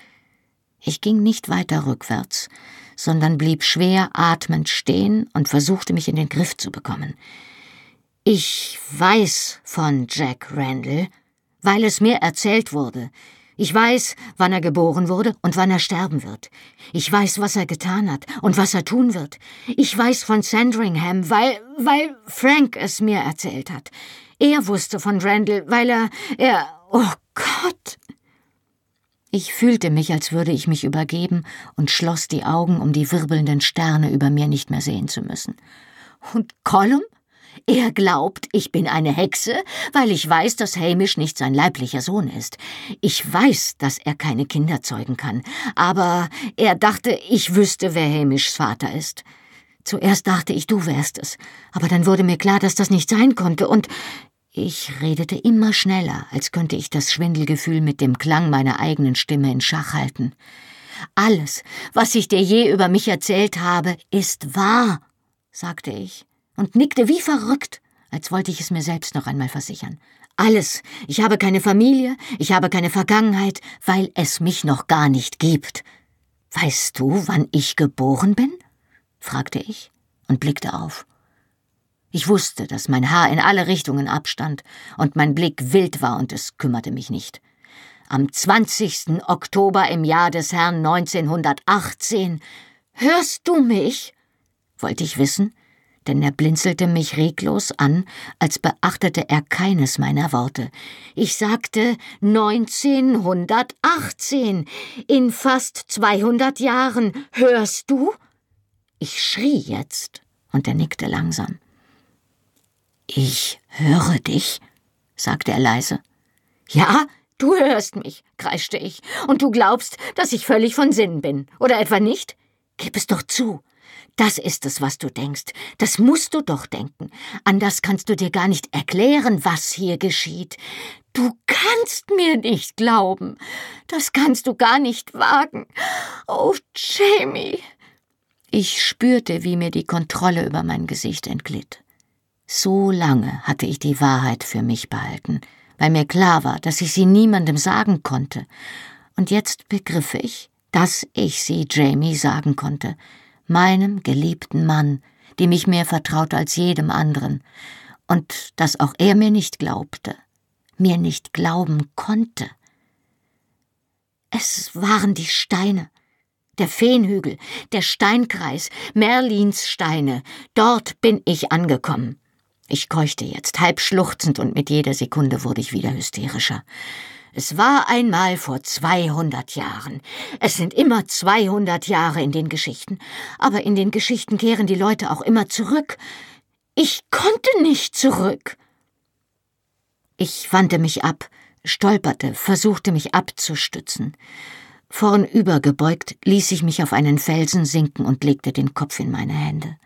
Ich ging nicht weiter rückwärts, sondern blieb schwer atmend stehen und versuchte mich in den Griff zu bekommen. Ich weiß von Jack Randall, weil es mir erzählt wurde. Ich weiß, wann er geboren wurde und wann er sterben wird. Ich weiß, was er getan hat und was er tun wird. Ich weiß von Sandringham, weil, weil Frank es mir erzählt hat. Er wusste von Randall, weil er, er, oh Gott! Ich fühlte mich, als würde ich mich übergeben und schloss die Augen, um die wirbelnden Sterne über mir nicht mehr sehen zu müssen. Und Column? Er glaubt, ich bin eine Hexe, weil ich weiß, dass Hamish nicht sein leiblicher Sohn ist. Ich weiß, dass er keine Kinder zeugen kann, aber er dachte, ich wüsste, wer Hamishs Vater ist. Zuerst dachte ich, du wärst es, aber dann wurde mir klar, dass das nicht sein konnte, und ich redete immer schneller, als könnte ich das Schwindelgefühl mit dem Klang meiner eigenen Stimme in Schach halten. Alles, was ich dir je über mich erzählt habe, ist wahr, sagte ich und nickte wie verrückt, als wollte ich es mir selbst noch einmal versichern. Alles. Ich habe keine Familie, ich habe keine Vergangenheit, weil es mich noch gar nicht gibt. Weißt du, wann ich geboren bin? fragte ich und blickte auf. Ich wusste, dass mein Haar in alle Richtungen abstand und mein Blick wild war und es kümmerte mich nicht. Am 20. Oktober im Jahr des Herrn 1918. Hörst du mich? wollte ich wissen, denn er blinzelte mich reglos an, als beachtete er keines meiner Worte. Ich sagte 1918, in fast 200 Jahren, hörst du? Ich schrie jetzt, und er nickte langsam. Ich höre dich, sagte er leise. Ja, du hörst mich, kreischte ich, und du glaubst, dass ich völlig von Sinn bin, oder etwa nicht? Gib es doch zu. Das ist es, was du denkst. Das musst du doch denken. Anders kannst du dir gar nicht erklären, was hier geschieht. Du kannst mir nicht glauben. Das kannst du gar nicht wagen. Oh, Jamie. Ich spürte, wie mir die Kontrolle über mein Gesicht entglitt. So lange hatte ich die Wahrheit für mich behalten, weil mir klar war, dass ich sie niemandem sagen konnte. Und jetzt begriff ich, dass ich sie Jamie sagen konnte, meinem geliebten Mann, dem ich mehr vertraute als jedem anderen, und dass auch er mir nicht glaubte, mir nicht glauben konnte. Es waren die Steine, der Feenhügel, der Steinkreis, Merlins Steine, dort bin ich angekommen. Ich keuchte jetzt, halb schluchzend, und mit jeder Sekunde wurde ich wieder hysterischer. Es war einmal vor 200 Jahren. Es sind immer 200 Jahre in den Geschichten. Aber in den Geschichten kehren die Leute auch immer zurück. Ich konnte nicht zurück. Ich wandte mich ab, stolperte, versuchte mich abzustützen. Vornübergebeugt ließ ich mich auf einen Felsen sinken und legte den Kopf in meine Hände.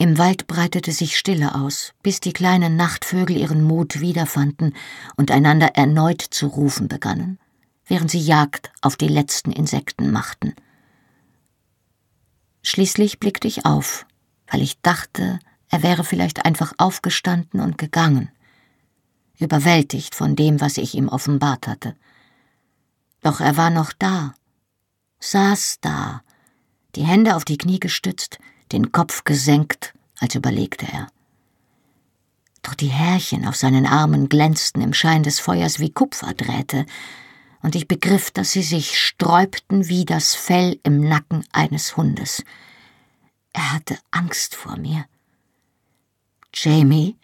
Im Wald breitete sich Stille aus, bis die kleinen Nachtvögel ihren Mut wiederfanden und einander erneut zu rufen begannen, während sie Jagd auf die letzten Insekten machten. Schließlich blickte ich auf, weil ich dachte, er wäre vielleicht einfach aufgestanden und gegangen, überwältigt von dem, was ich ihm offenbart hatte. Doch er war noch da, saß da, die Hände auf die Knie gestützt, den Kopf gesenkt, als überlegte er. Doch die Härchen auf seinen Armen glänzten im Schein des Feuers wie Kupferdrähte, und ich begriff, dass sie sich sträubten wie das Fell im Nacken eines Hundes. Er hatte Angst vor mir. Jamie,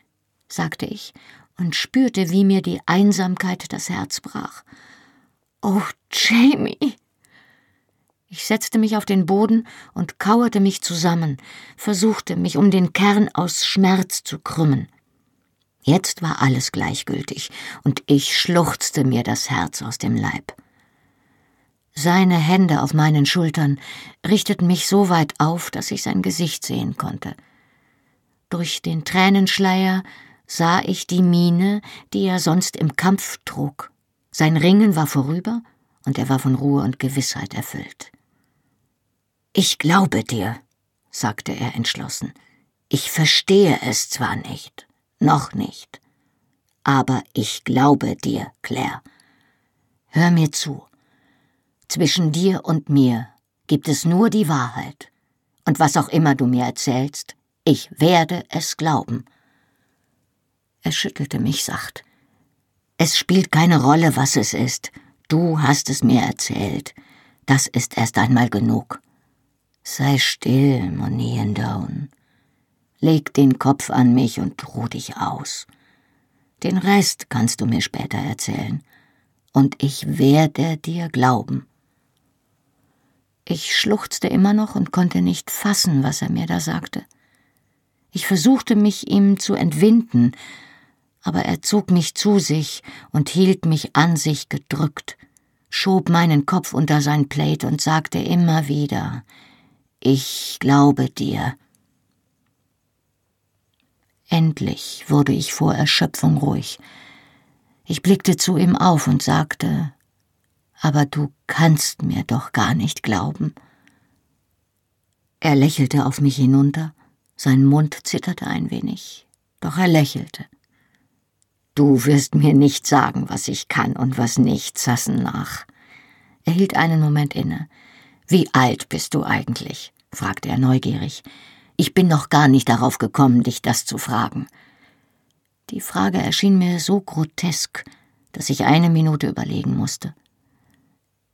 sagte ich und spürte, wie mir die Einsamkeit das Herz brach. Oh, Jamie! Ich setzte mich auf den Boden und kauerte mich zusammen, versuchte, mich um den Kern aus Schmerz zu krümmen. Jetzt war alles gleichgültig, und ich schluchzte mir das Herz aus dem Leib. Seine Hände auf meinen Schultern richteten mich so weit auf, dass ich sein Gesicht sehen konnte. Durch den Tränenschleier sah ich die Miene, die er sonst im Kampf trug. Sein Ringen war vorüber, und er war von Ruhe und Gewissheit erfüllt. Ich glaube dir, sagte er entschlossen. Ich verstehe es zwar nicht, noch nicht, aber ich glaube dir, Claire. Hör mir zu. Zwischen dir und mir gibt es nur die Wahrheit. Und was auch immer du mir erzählst, ich werde es glauben. Er schüttelte mich sacht. Es spielt keine Rolle, was es ist. Du hast es mir erzählt. Das ist erst einmal genug. Sei still, Monian. Leg den Kopf an mich und ruh dich aus. Den Rest kannst du mir später erzählen. Und ich werde dir glauben. Ich schluchzte immer noch und konnte nicht fassen, was er mir da sagte. Ich versuchte mich ihm zu entwinden, aber er zog mich zu sich und hielt mich an sich gedrückt, schob meinen Kopf unter sein Plate und sagte immer wieder Ich glaube dir. Endlich wurde ich vor Erschöpfung ruhig. Ich blickte zu ihm auf und sagte aber du kannst mir doch gar nicht glauben. Er lächelte auf mich hinunter, sein Mund zitterte ein wenig, doch er lächelte. Du wirst mir nicht sagen, was ich kann und was nicht, Sassen nach. Er hielt einen Moment inne. Wie alt bist du eigentlich? fragte er neugierig. Ich bin noch gar nicht darauf gekommen, dich das zu fragen. Die Frage erschien mir so grotesk, dass ich eine Minute überlegen musste.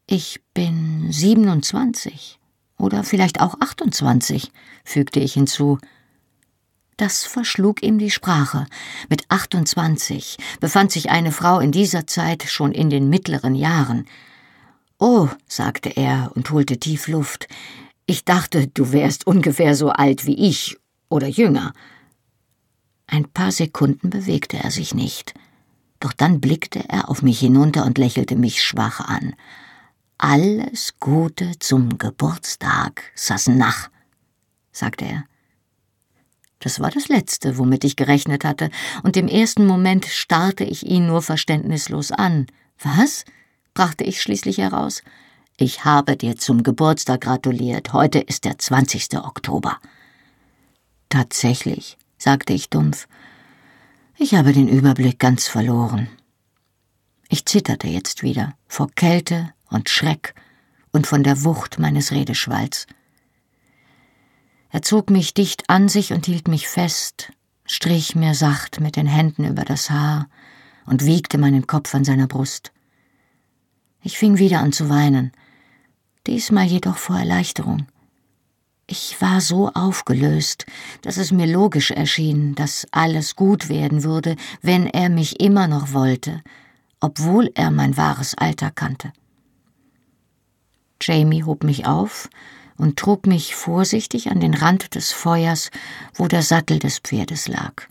Ich bin 27 oder vielleicht auch 28, fügte ich hinzu. Das verschlug ihm die Sprache. Mit 28 befand sich eine Frau in dieser Zeit schon in den mittleren Jahren. Oh, sagte er und holte tief Luft. Ich dachte, du wärst ungefähr so alt wie ich oder jünger. Ein paar Sekunden bewegte er sich nicht. Doch dann blickte er auf mich hinunter und lächelte mich schwach an. Alles Gute zum Geburtstag, Sassenach, sagte er. Das war das Letzte, womit ich gerechnet hatte, und im ersten Moment starrte ich ihn nur verständnislos an. Was? Brachte ich schließlich heraus. Ich habe dir zum Geburtstag gratuliert. Heute ist der 20. Oktober. Tatsächlich, sagte ich dumpf. Ich habe den Überblick ganz verloren. Ich zitterte jetzt wieder vor Kälte und Schreck und von der Wucht meines Redeschwalls. Er zog mich dicht an sich und hielt mich fest, strich mir sacht mit den Händen über das Haar und wiegte meinen Kopf an seiner Brust. Ich fing wieder an zu weinen, diesmal jedoch vor Erleichterung. Ich war so aufgelöst, dass es mir logisch erschien, dass alles gut werden würde, wenn er mich immer noch wollte, obwohl er mein wahres Alter kannte. Jamie hob mich auf und trug mich vorsichtig an den Rand des Feuers, wo der Sattel des Pferdes lag.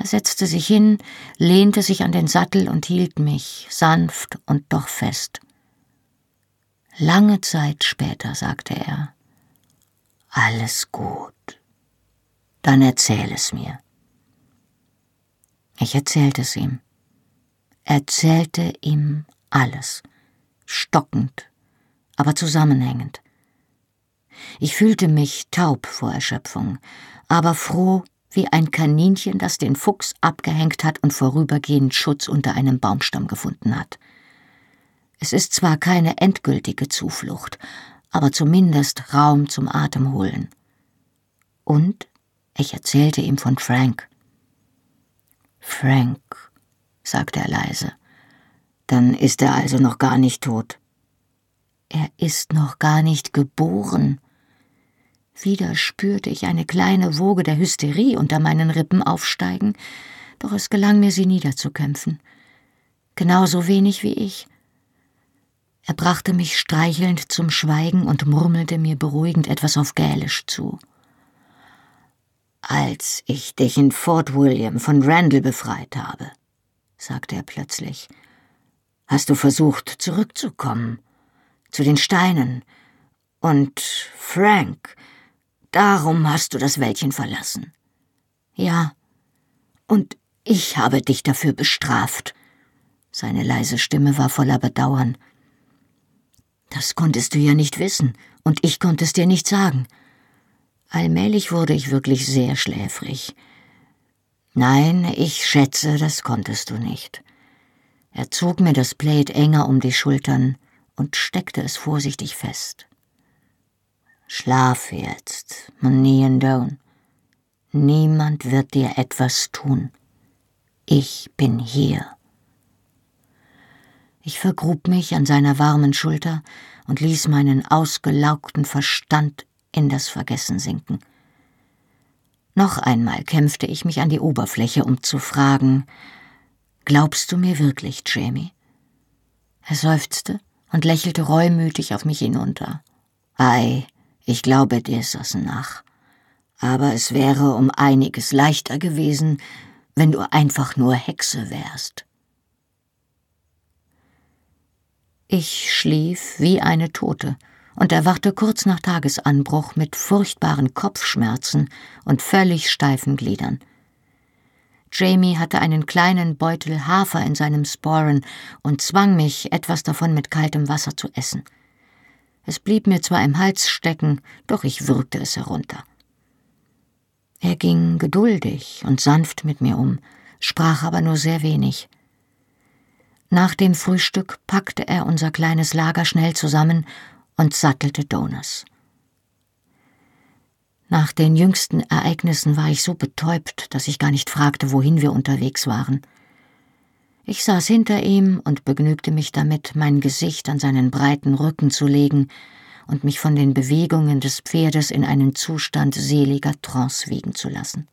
Er setzte sich hin, lehnte sich an den Sattel und hielt mich, sanft und doch fest. Lange Zeit später sagte er Alles gut. Dann erzähl es mir. Ich erzählte es ihm, erzählte ihm alles, stockend aber zusammenhängend. Ich fühlte mich taub vor Erschöpfung, aber froh wie ein Kaninchen, das den Fuchs abgehängt hat und vorübergehend Schutz unter einem Baumstamm gefunden hat. Es ist zwar keine endgültige Zuflucht, aber zumindest Raum zum Atemholen. Und ich erzählte ihm von Frank. Frank, sagte er leise. Dann ist er also noch gar nicht tot. Er ist noch gar nicht geboren. Wieder spürte ich eine kleine Woge der Hysterie unter meinen Rippen aufsteigen, doch es gelang mir, sie niederzukämpfen. Genauso wenig wie ich. Er brachte mich streichelnd zum Schweigen und murmelte mir beruhigend etwas auf Gälisch zu. Als ich dich in Fort William von Randall befreit habe, sagte er plötzlich, hast du versucht zurückzukommen, zu den Steinen. Und Frank, darum hast du das Wäldchen verlassen. Ja, und ich habe dich dafür bestraft. Seine leise Stimme war voller Bedauern. Das konntest du ja nicht wissen, und ich konnte es dir nicht sagen. Allmählich wurde ich wirklich sehr schläfrig. Nein, ich schätze, das konntest du nicht. Er zog mir das Plaid enger um die Schultern und steckte es vorsichtig fest. Schlaf jetzt, Manian Down. Niemand wird dir etwas tun. Ich bin hier. Ich vergrub mich an seiner warmen Schulter und ließ meinen ausgelaugten Verstand in das Vergessen sinken. Noch einmal kämpfte ich mich an die Oberfläche, um zu fragen Glaubst du mir wirklich, Jamie? Er seufzte und lächelte reumütig auf mich hinunter. Ei, ich glaube dir, nach. Aber es wäre um einiges leichter gewesen, wenn du einfach nur Hexe wärst. Ich schlief wie eine Tote und erwachte kurz nach Tagesanbruch mit furchtbaren Kopfschmerzen und völlig steifen Gliedern. Jamie hatte einen kleinen Beutel Hafer in seinem Sporen und zwang mich, etwas davon mit kaltem Wasser zu essen. Es blieb mir zwar im Hals stecken, doch ich würgte es herunter. Er ging geduldig und sanft mit mir um, sprach aber nur sehr wenig. Nach dem Frühstück packte er unser kleines Lager schnell zusammen und sattelte Donas. Nach den jüngsten Ereignissen war ich so betäubt, dass ich gar nicht fragte, wohin wir unterwegs waren. Ich saß hinter ihm und begnügte mich damit, mein Gesicht an seinen breiten Rücken zu legen und mich von den Bewegungen des Pferdes in einen Zustand seliger Trance wiegen zu lassen.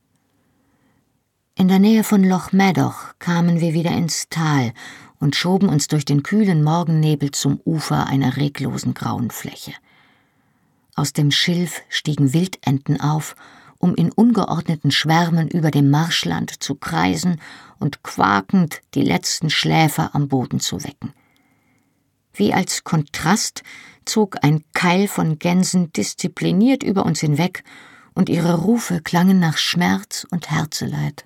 In der Nähe von Loch Madoch kamen wir wieder ins Tal und schoben uns durch den kühlen Morgennebel zum Ufer einer reglosen grauen Fläche. Aus dem Schilf stiegen Wildenten auf, um in ungeordneten Schwärmen über dem Marschland zu kreisen und quakend die letzten Schläfer am Boden zu wecken. Wie als Kontrast zog ein Keil von Gänsen diszipliniert über uns hinweg, und ihre Rufe klangen nach Schmerz und Herzeleid.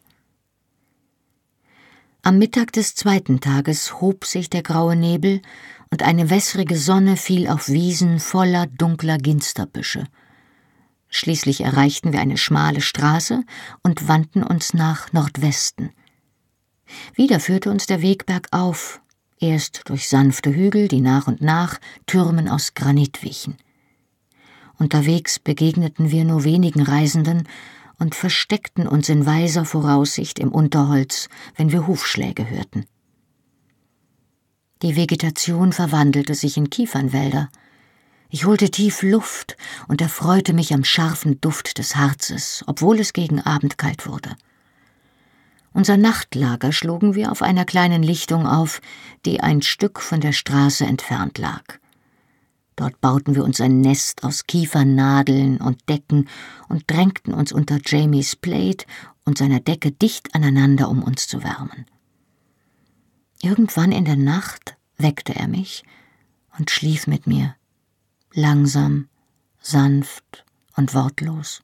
Am Mittag des zweiten Tages hob sich der graue Nebel und eine wässrige Sonne fiel auf Wiesen voller dunkler Ginsterbüsche. Schließlich erreichten wir eine schmale Straße und wandten uns nach Nordwesten. Wieder führte uns der Weg bergauf, erst durch sanfte Hügel, die nach und nach Türmen aus Granit wichen. Unterwegs begegneten wir nur wenigen Reisenden und versteckten uns in weiser Voraussicht im Unterholz, wenn wir Hufschläge hörten. Die Vegetation verwandelte sich in Kiefernwälder. Ich holte tief Luft und erfreute mich am scharfen Duft des Harzes, obwohl es gegen Abend kalt wurde. Unser Nachtlager schlugen wir auf einer kleinen Lichtung auf, die ein Stück von der Straße entfernt lag. Dort bauten wir uns ein Nest aus Kiefernadeln und Decken und drängten uns unter Jamies Plate und seiner Decke dicht aneinander, um uns zu wärmen. Irgendwann in der Nacht weckte er mich und schlief mit mir, langsam, sanft und wortlos.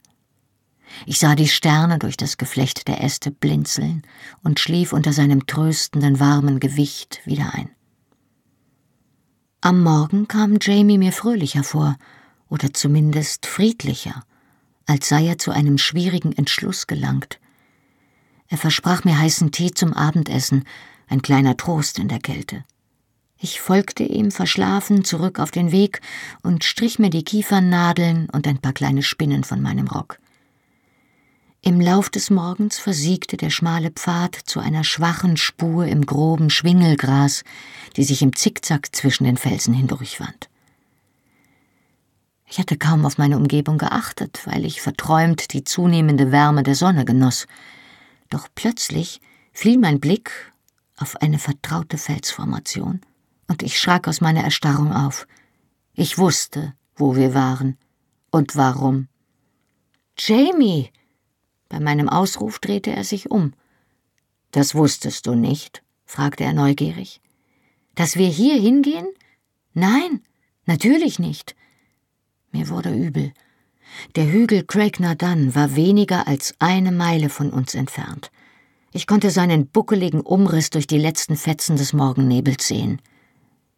Ich sah die Sterne durch das Geflecht der Äste blinzeln und schlief unter seinem tröstenden warmen Gewicht wieder ein. Am Morgen kam Jamie mir fröhlicher vor, oder zumindest friedlicher, als sei er zu einem schwierigen Entschluss gelangt. Er versprach mir heißen Tee zum Abendessen, ein kleiner Trost in der Kälte. Ich folgte ihm verschlafen zurück auf den Weg und strich mir die Kiefernadeln und ein paar kleine Spinnen von meinem Rock. Im Lauf des Morgens versiegte der schmale Pfad zu einer schwachen Spur im groben Schwingelgras, die sich im Zickzack zwischen den Felsen hindurchwand. Ich hatte kaum auf meine Umgebung geachtet, weil ich verträumt die zunehmende Wärme der Sonne genoss. Doch plötzlich fiel mein Blick auf eine vertraute Felsformation, und ich schrak aus meiner Erstarrung auf. Ich wusste, wo wir waren und warum. Jamie! Bei meinem Ausruf drehte er sich um. Das wusstest du nicht? fragte er neugierig. Dass wir hier hingehen? Nein, natürlich nicht. Mir wurde übel. Der Hügel Craignadan war weniger als eine Meile von uns entfernt. Ich konnte seinen buckeligen Umriss durch die letzten Fetzen des Morgennebels sehen.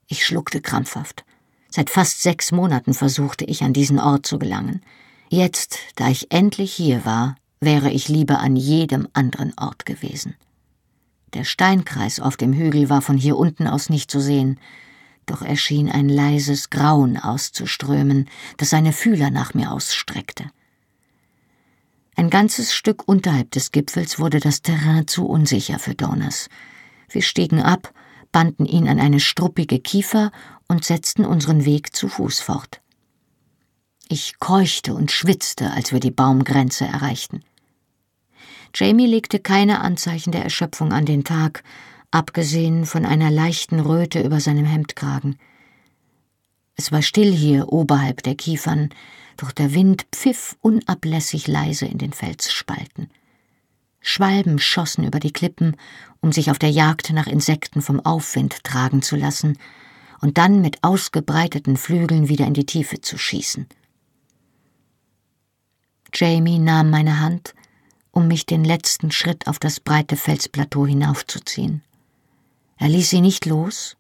Ich schluckte krampfhaft. Seit fast sechs Monaten versuchte ich, an diesen Ort zu gelangen. Jetzt, da ich endlich hier war, wäre ich lieber an jedem anderen Ort gewesen. Der Steinkreis auf dem Hügel war von hier unten aus nicht zu sehen, doch erschien ein leises Grauen auszuströmen, das seine Fühler nach mir ausstreckte. Ein ganzes Stück unterhalb des Gipfels wurde das Terrain zu unsicher für Donas. Wir stiegen ab, banden ihn an eine struppige Kiefer und setzten unseren Weg zu Fuß fort. Ich keuchte und schwitzte, als wir die Baumgrenze erreichten. Jamie legte keine Anzeichen der Erschöpfung an den Tag, abgesehen von einer leichten Röte über seinem Hemdkragen. Es war still hier oberhalb der Kiefern, doch der Wind pfiff unablässig leise in den Felsspalten. Schwalben schossen über die Klippen, um sich auf der Jagd nach Insekten vom Aufwind tragen zu lassen und dann mit ausgebreiteten Flügeln wieder in die Tiefe zu schießen. Jamie nahm meine Hand um mich den letzten Schritt auf das breite Felsplateau hinaufzuziehen. Er ließ sie nicht los,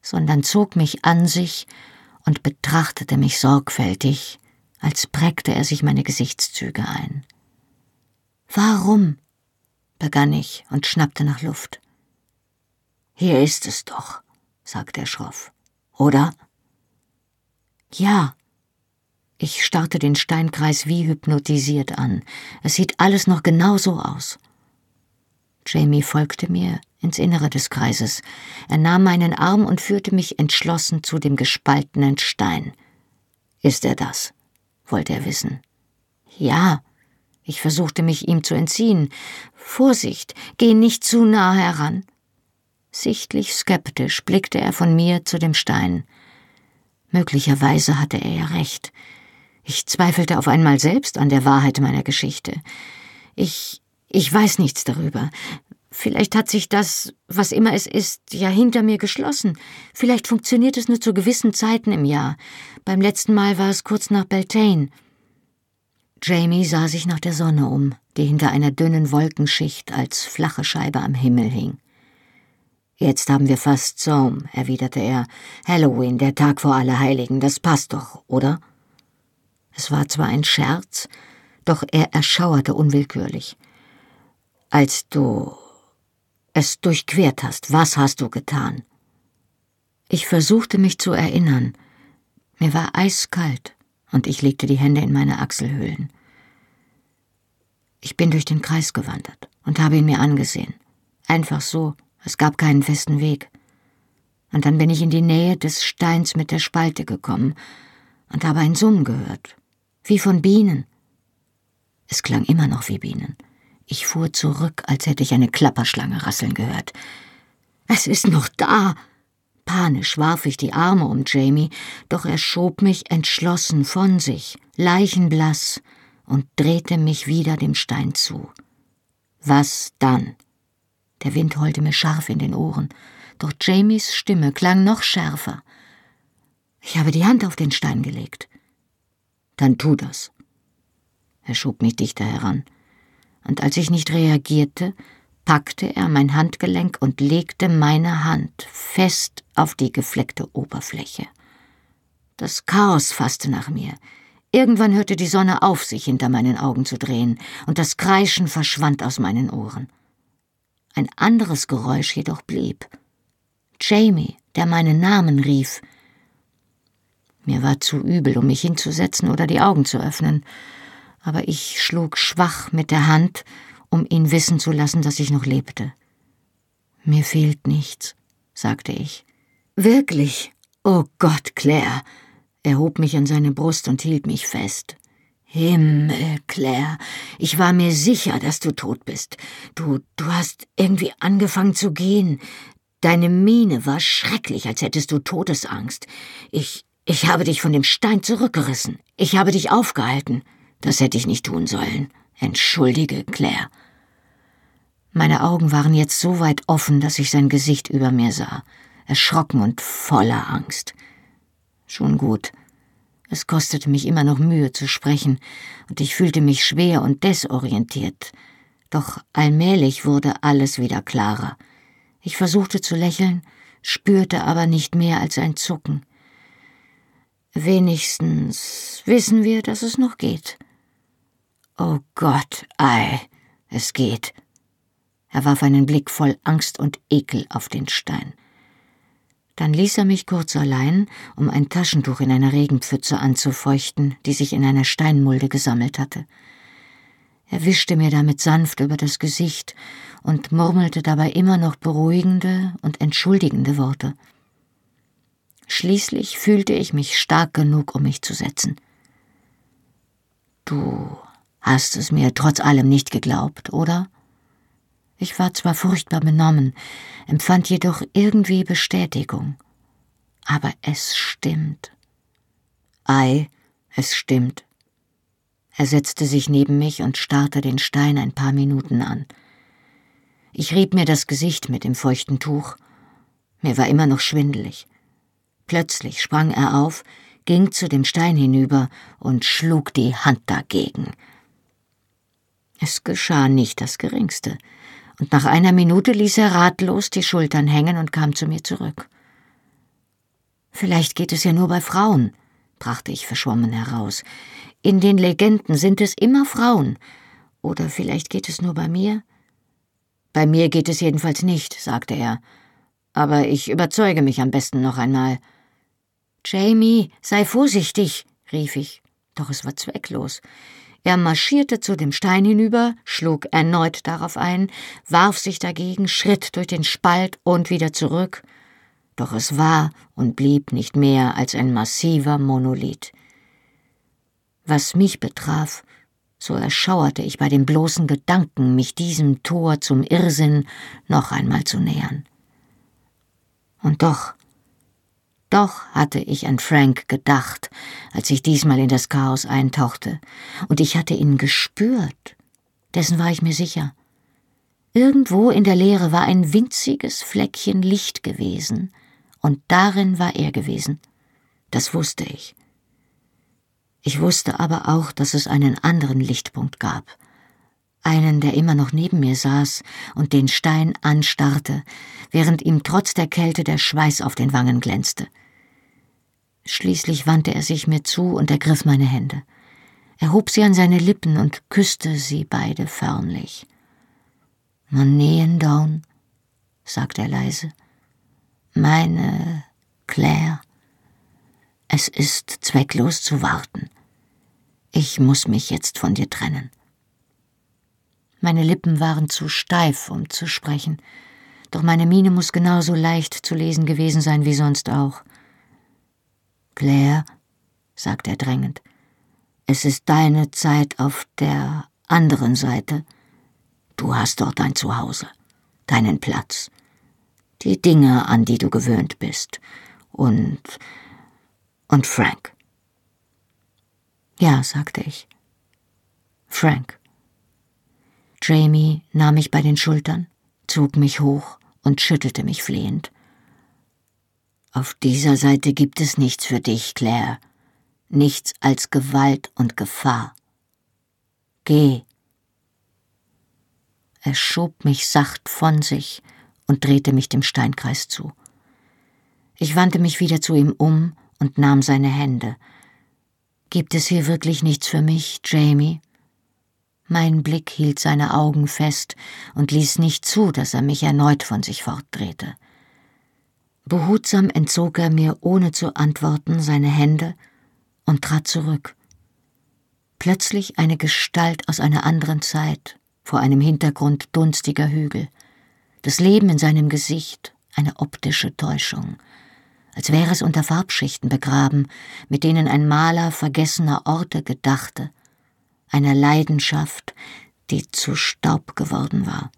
sondern zog mich an sich und betrachtete mich sorgfältig, als prägte er sich meine Gesichtszüge ein. Warum? begann ich und schnappte nach Luft. Hier ist es doch, sagte er schroff. Oder? Ja, ich starrte den Steinkreis wie hypnotisiert an. Es sieht alles noch genau so aus. Jamie folgte mir ins Innere des Kreises. Er nahm meinen Arm und führte mich entschlossen zu dem gespaltenen Stein. Ist er das? wollte er wissen. Ja. Ich versuchte mich ihm zu entziehen. Vorsicht, geh nicht zu nah heran. Sichtlich skeptisch blickte er von mir zu dem Stein. Möglicherweise hatte er ja recht. Ich zweifelte auf einmal selbst an der Wahrheit meiner Geschichte. Ich, ich weiß nichts darüber. Vielleicht hat sich das, was immer es ist, ja hinter mir geschlossen. Vielleicht funktioniert es nur zu gewissen Zeiten im Jahr. Beim letzten Mal war es kurz nach Beltane. Jamie sah sich nach der Sonne um, die hinter einer dünnen Wolkenschicht als flache Scheibe am Himmel hing. Jetzt haben wir fast Sohm, erwiderte er. Halloween, der Tag vor Allerheiligen, das passt doch, oder? Es war zwar ein Scherz, doch er erschauerte unwillkürlich. Als du es durchquert hast, was hast du getan? Ich versuchte mich zu erinnern. Mir war eiskalt und ich legte die Hände in meine Achselhöhlen. Ich bin durch den Kreis gewandert und habe ihn mir angesehen. Einfach so, es gab keinen festen Weg. Und dann bin ich in die Nähe des Steins mit der Spalte gekommen und habe ein Summen gehört wie von Bienen. Es klang immer noch wie Bienen. Ich fuhr zurück, als hätte ich eine Klapperschlange rasseln gehört. Es ist noch da. Panisch warf ich die Arme um Jamie, doch er schob mich entschlossen von sich, leichenblass, und drehte mich wieder dem Stein zu. Was dann? Der Wind heulte mir scharf in den Ohren, doch Jamies Stimme klang noch schärfer. Ich habe die Hand auf den Stein gelegt. Dann tu das. Er schob mich dichter heran, und als ich nicht reagierte, packte er mein Handgelenk und legte meine Hand fest auf die gefleckte Oberfläche. Das Chaos fasste nach mir. Irgendwann hörte die Sonne auf, sich hinter meinen Augen zu drehen, und das Kreischen verschwand aus meinen Ohren. Ein anderes Geräusch jedoch blieb. Jamie, der meinen Namen rief, mir war zu übel, um mich hinzusetzen oder die Augen zu öffnen, aber ich schlug schwach mit der Hand, um ihn wissen zu lassen, dass ich noch lebte. Mir fehlt nichts, sagte ich. Wirklich? Oh Gott, Claire. Er hob mich an seine Brust und hielt mich fest. Himmel, Claire, ich war mir sicher, dass du tot bist. Du, du hast irgendwie angefangen zu gehen. Deine Miene war schrecklich, als hättest du Todesangst. Ich, ich habe dich von dem Stein zurückgerissen. Ich habe dich aufgehalten. Das hätte ich nicht tun sollen. Entschuldige, Claire. Meine Augen waren jetzt so weit offen, dass ich sein Gesicht über mir sah, erschrocken und voller Angst. Schon gut. Es kostete mich immer noch Mühe zu sprechen, und ich fühlte mich schwer und desorientiert. Doch allmählich wurde alles wieder klarer. Ich versuchte zu lächeln, spürte aber nicht mehr als ein Zucken. Wenigstens wissen wir, dass es noch geht. Oh Gott, ei, es geht. Er warf einen Blick voll Angst und Ekel auf den Stein. Dann ließ er mich kurz allein, um ein Taschentuch in einer Regenpfütze anzufeuchten, die sich in einer Steinmulde gesammelt hatte. Er wischte mir damit sanft über das Gesicht und murmelte dabei immer noch beruhigende und entschuldigende Worte. Schließlich fühlte ich mich stark genug, um mich zu setzen. Du hast es mir trotz allem nicht geglaubt, oder? Ich war zwar furchtbar benommen, empfand jedoch irgendwie Bestätigung. Aber es stimmt. Ei, es stimmt. Er setzte sich neben mich und starrte den Stein ein paar Minuten an. Ich rieb mir das Gesicht mit dem feuchten Tuch. Mir war immer noch schwindelig. Plötzlich sprang er auf, ging zu dem Stein hinüber und schlug die Hand dagegen. Es geschah nicht das Geringste und nach einer Minute ließ er ratlos die Schultern hängen und kam zu mir zurück. Vielleicht geht es ja nur bei Frauen, brachte ich verschwommen heraus. In den Legenden sind es immer Frauen. Oder vielleicht geht es nur bei mir? Bei mir geht es jedenfalls nicht, sagte er. Aber ich überzeuge mich am besten noch einmal. Jamie, sei vorsichtig, rief ich. Doch es war zwecklos. Er marschierte zu dem Stein hinüber, schlug erneut darauf ein, warf sich dagegen, schritt durch den Spalt und wieder zurück. Doch es war und blieb nicht mehr als ein massiver Monolith. Was mich betraf, so erschauerte ich bei dem bloßen Gedanken, mich diesem Tor zum Irrsinn noch einmal zu nähern. Und doch doch hatte ich an Frank gedacht, als ich diesmal in das Chaos eintauchte, und ich hatte ihn gespürt. Dessen war ich mir sicher. Irgendwo in der Leere war ein winziges Fleckchen Licht gewesen, und darin war er gewesen. Das wusste ich. Ich wusste aber auch, dass es einen anderen Lichtpunkt gab, einen, der immer noch neben mir saß und den Stein anstarrte, während ihm trotz der Kälte der Schweiß auf den Wangen glänzte. Schließlich wandte er sich mir zu und ergriff meine Hände. Er hob sie an seine Lippen und küsste sie beide förmlich. Man nähen down, sagte er leise. Meine Claire, es ist zwecklos zu warten. Ich muss mich jetzt von dir trennen. Meine Lippen waren zu steif, um zu sprechen, doch meine Miene muss genauso leicht zu lesen gewesen sein wie sonst auch. Claire, sagte er drängend, es ist deine Zeit auf der anderen Seite. Du hast dort dein Zuhause, deinen Platz, die Dinge, an die du gewöhnt bist, und und Frank. Ja, sagte ich. Frank. Jamie nahm mich bei den Schultern, zog mich hoch und schüttelte mich flehend. Auf dieser Seite gibt es nichts für dich, Claire. Nichts als Gewalt und Gefahr. Geh. Er schob mich sacht von sich und drehte mich dem Steinkreis zu. Ich wandte mich wieder zu ihm um und nahm seine Hände. Gibt es hier wirklich nichts für mich, Jamie? Mein Blick hielt seine Augen fest und ließ nicht zu, dass er mich erneut von sich fortdrehte. Behutsam entzog er mir, ohne zu antworten, seine Hände und trat zurück. Plötzlich eine Gestalt aus einer anderen Zeit, vor einem Hintergrund dunstiger Hügel. Das Leben in seinem Gesicht, eine optische Täuschung, als wäre es unter Farbschichten begraben, mit denen ein Maler vergessener Orte gedachte einer Leidenschaft, die zu Staub geworden war.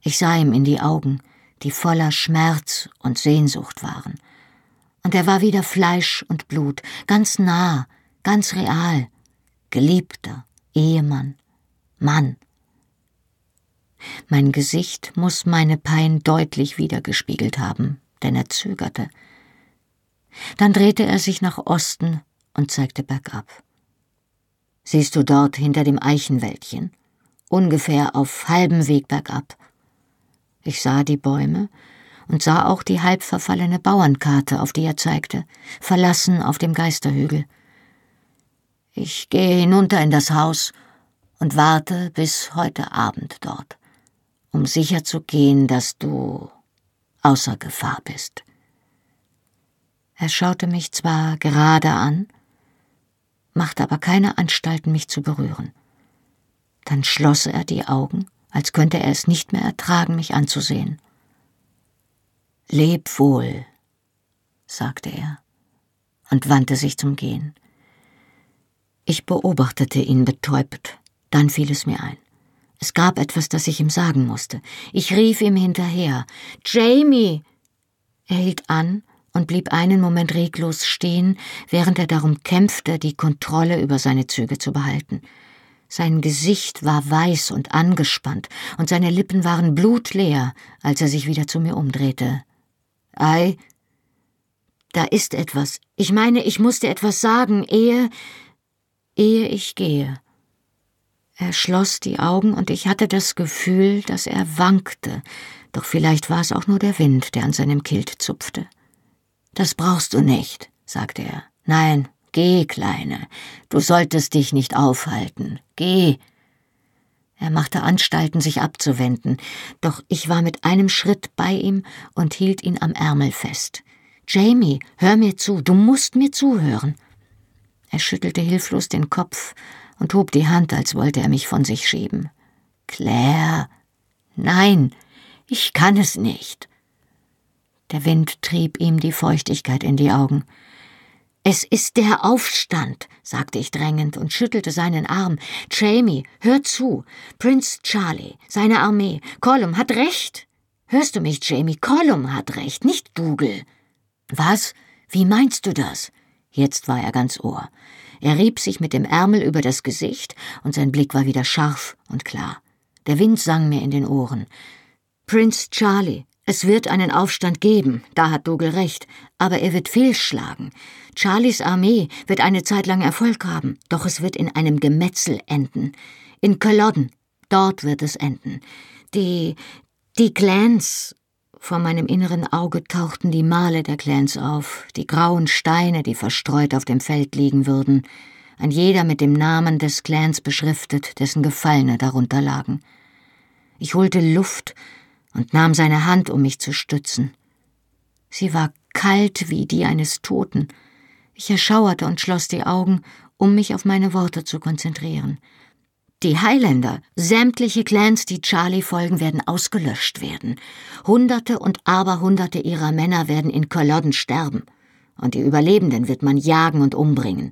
Ich sah ihm in die Augen, die voller Schmerz und Sehnsucht waren. Und er war wieder Fleisch und Blut, ganz nah, ganz real, Geliebter, Ehemann, Mann. Mein Gesicht muss meine Pein deutlich wiedergespiegelt haben, denn er zögerte. Dann drehte er sich nach Osten und zeigte bergab. Siehst du dort hinter dem Eichenwäldchen? Ungefähr auf halbem Weg bergab. Ich sah die Bäume und sah auch die halb verfallene Bauernkarte, auf die er zeigte, verlassen auf dem Geisterhügel. Ich gehe hinunter in das Haus und warte bis heute Abend dort, um sicher zu gehen, dass du außer Gefahr bist. Er schaute mich zwar gerade an, machte aber keine Anstalten, mich zu berühren. Dann schloss er die Augen als könnte er es nicht mehr ertragen, mich anzusehen. Leb wohl, sagte er und wandte sich zum Gehen. Ich beobachtete ihn betäubt, dann fiel es mir ein. Es gab etwas, das ich ihm sagen musste. Ich rief ihm hinterher. Jamie! Er hielt an und blieb einen Moment reglos stehen, während er darum kämpfte, die Kontrolle über seine Züge zu behalten. Sein Gesicht war weiß und angespannt, und seine Lippen waren blutleer, als er sich wieder zu mir umdrehte. Ei, da ist etwas. Ich meine, ich muss dir etwas sagen, ehe, ehe ich gehe. Er schloss die Augen, und ich hatte das Gefühl, dass er wankte, doch vielleicht war es auch nur der Wind, der an seinem Kilt zupfte. Das brauchst du nicht, sagte er. Nein, Geh, Kleine, du solltest dich nicht aufhalten. Geh. Er machte Anstalten, sich abzuwenden, doch ich war mit einem Schritt bei ihm und hielt ihn am Ärmel fest. Jamie, hör mir zu, du musst mir zuhören. Er schüttelte hilflos den Kopf und hob die Hand, als wollte er mich von sich schieben. Claire. Nein, ich kann es nicht. Der Wind trieb ihm die Feuchtigkeit in die Augen. Es ist der Aufstand, sagte ich drängend und schüttelte seinen Arm. Jamie, hör zu. Prinz Charlie, seine Armee. Colum hat recht. Hörst du mich, Jamie? Colum hat recht, nicht Dougal. Was? Wie meinst du das? Jetzt war er ganz Ohr. Er rieb sich mit dem Ärmel über das Gesicht, und sein Blick war wieder scharf und klar. Der Wind sang mir in den Ohren. Prinz Charlie, es wird einen Aufstand geben, da hat Dougal recht, aber er wird fehlschlagen. Charlies Armee wird eine Zeit lang Erfolg haben, doch es wird in einem Gemetzel enden. In Culloden, dort wird es enden. Die, die Clans, vor meinem inneren Auge tauchten die Male der Clans auf, die grauen Steine, die verstreut auf dem Feld liegen würden, ein jeder mit dem Namen des Clans beschriftet, dessen Gefallene darunter lagen. Ich holte Luft und nahm seine Hand, um mich zu stützen. Sie war kalt wie die eines Toten. Ich erschauerte und schloss die Augen, um mich auf meine Worte zu konzentrieren. Die Highlander, sämtliche Clans, die Charlie folgen, werden ausgelöscht werden. Hunderte und Aberhunderte ihrer Männer werden in Culloden sterben. Und die Überlebenden wird man jagen und umbringen.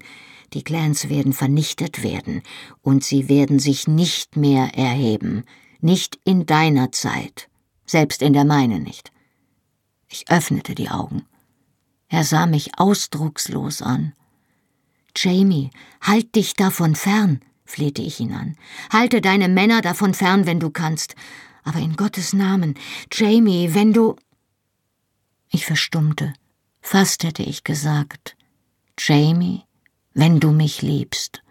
Die Clans werden vernichtet werden, und sie werden sich nicht mehr erheben. Nicht in deiner Zeit selbst in der meinen nicht. Ich öffnete die Augen. Er sah mich ausdruckslos an. Jamie, halt dich davon fern, flehte ich ihn an. Halte deine Männer davon fern, wenn du kannst. Aber in Gottes Namen, Jamie, wenn du. Ich verstummte. Fast hätte ich gesagt, Jamie, wenn du mich liebst.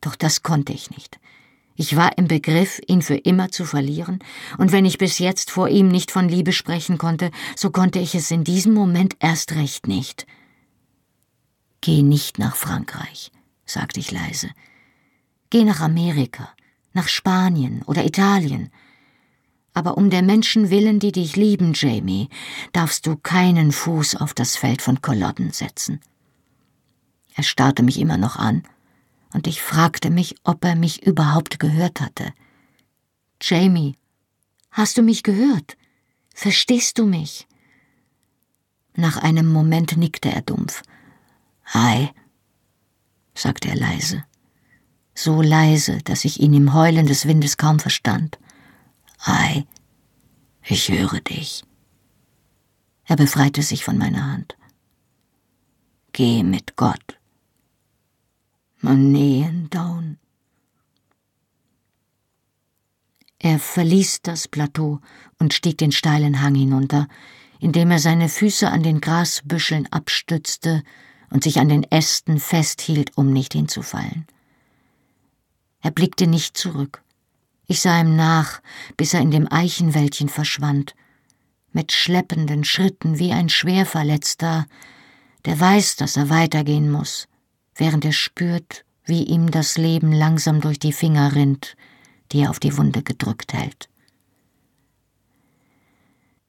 Doch das konnte ich nicht. Ich war im Begriff, ihn für immer zu verlieren, und wenn ich bis jetzt vor ihm nicht von Liebe sprechen konnte, so konnte ich es in diesem Moment erst recht nicht. Geh nicht nach Frankreich, sagte ich leise. Geh nach Amerika, nach Spanien oder Italien. Aber um der Menschen willen, die dich lieben, Jamie, darfst du keinen Fuß auf das Feld von Kolodden setzen. Er starrte mich immer noch an und ich fragte mich, ob er mich überhaupt gehört hatte. Jamie, hast du mich gehört? Verstehst du mich? Nach einem Moment nickte er dumpf. Ei, sagte er leise. so leise, dass ich ihn im Heulen des Windes kaum verstand. Ei, ich höre dich. Er befreite sich von meiner Hand. Geh mit Gott. Man nähen down. Er verließ das Plateau und stieg den steilen Hang hinunter, indem er seine Füße an den Grasbüscheln abstützte und sich an den Ästen festhielt, um nicht hinzufallen. Er blickte nicht zurück. Ich sah ihm nach, bis er in dem Eichenwäldchen verschwand, mit schleppenden Schritten wie ein Schwerverletzter, der weiß, dass er weitergehen muss, während er spürt, wie ihm das Leben langsam durch die Finger rinnt, die er auf die Wunde gedrückt hält.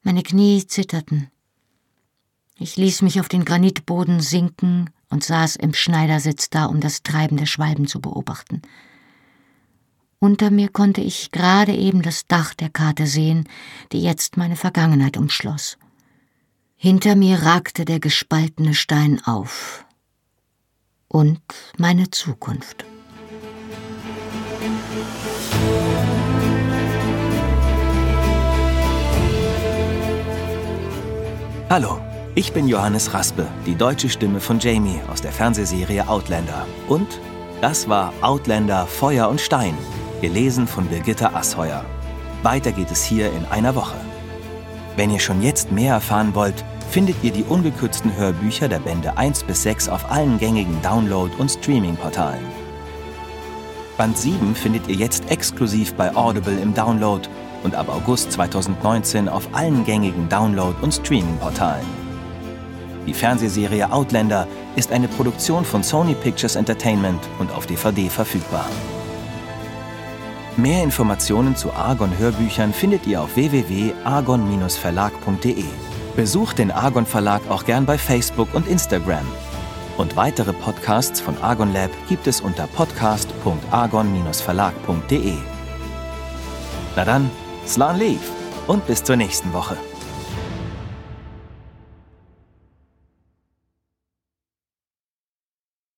Meine Knie zitterten. Ich ließ mich auf den Granitboden sinken und saß im Schneidersitz da, um das Treiben der Schwalben zu beobachten. Unter mir konnte ich gerade eben das Dach der Karte sehen, die jetzt meine Vergangenheit umschloss. Hinter mir ragte der gespaltene Stein auf. Und meine Zukunft. Hallo, ich bin Johannes Raspe, die deutsche Stimme von Jamie aus der Fernsehserie Outlander. Und das war Outlander Feuer und Stein, gelesen von Birgitta Asheuer. Weiter geht es hier in einer Woche. Wenn ihr schon jetzt mehr erfahren wollt, findet ihr die ungekürzten Hörbücher der Bände 1 bis 6 auf allen gängigen Download- und Streaming-Portalen. Band 7 findet ihr jetzt exklusiv bei Audible im Download und ab August 2019 auf allen gängigen Download- und Streaming-Portalen. Die Fernsehserie Outlander ist eine Produktion von Sony Pictures Entertainment und auf DVD verfügbar. Mehr Informationen zu Argon Hörbüchern findet ihr auf www.argon-verlag.de. Besucht den Argon Verlag auch gern bei Facebook und Instagram. Und weitere Podcasts von Argon Lab gibt es unter podcast.argon-verlag.de. Na dann, Slan Leaf und bis zur nächsten Woche.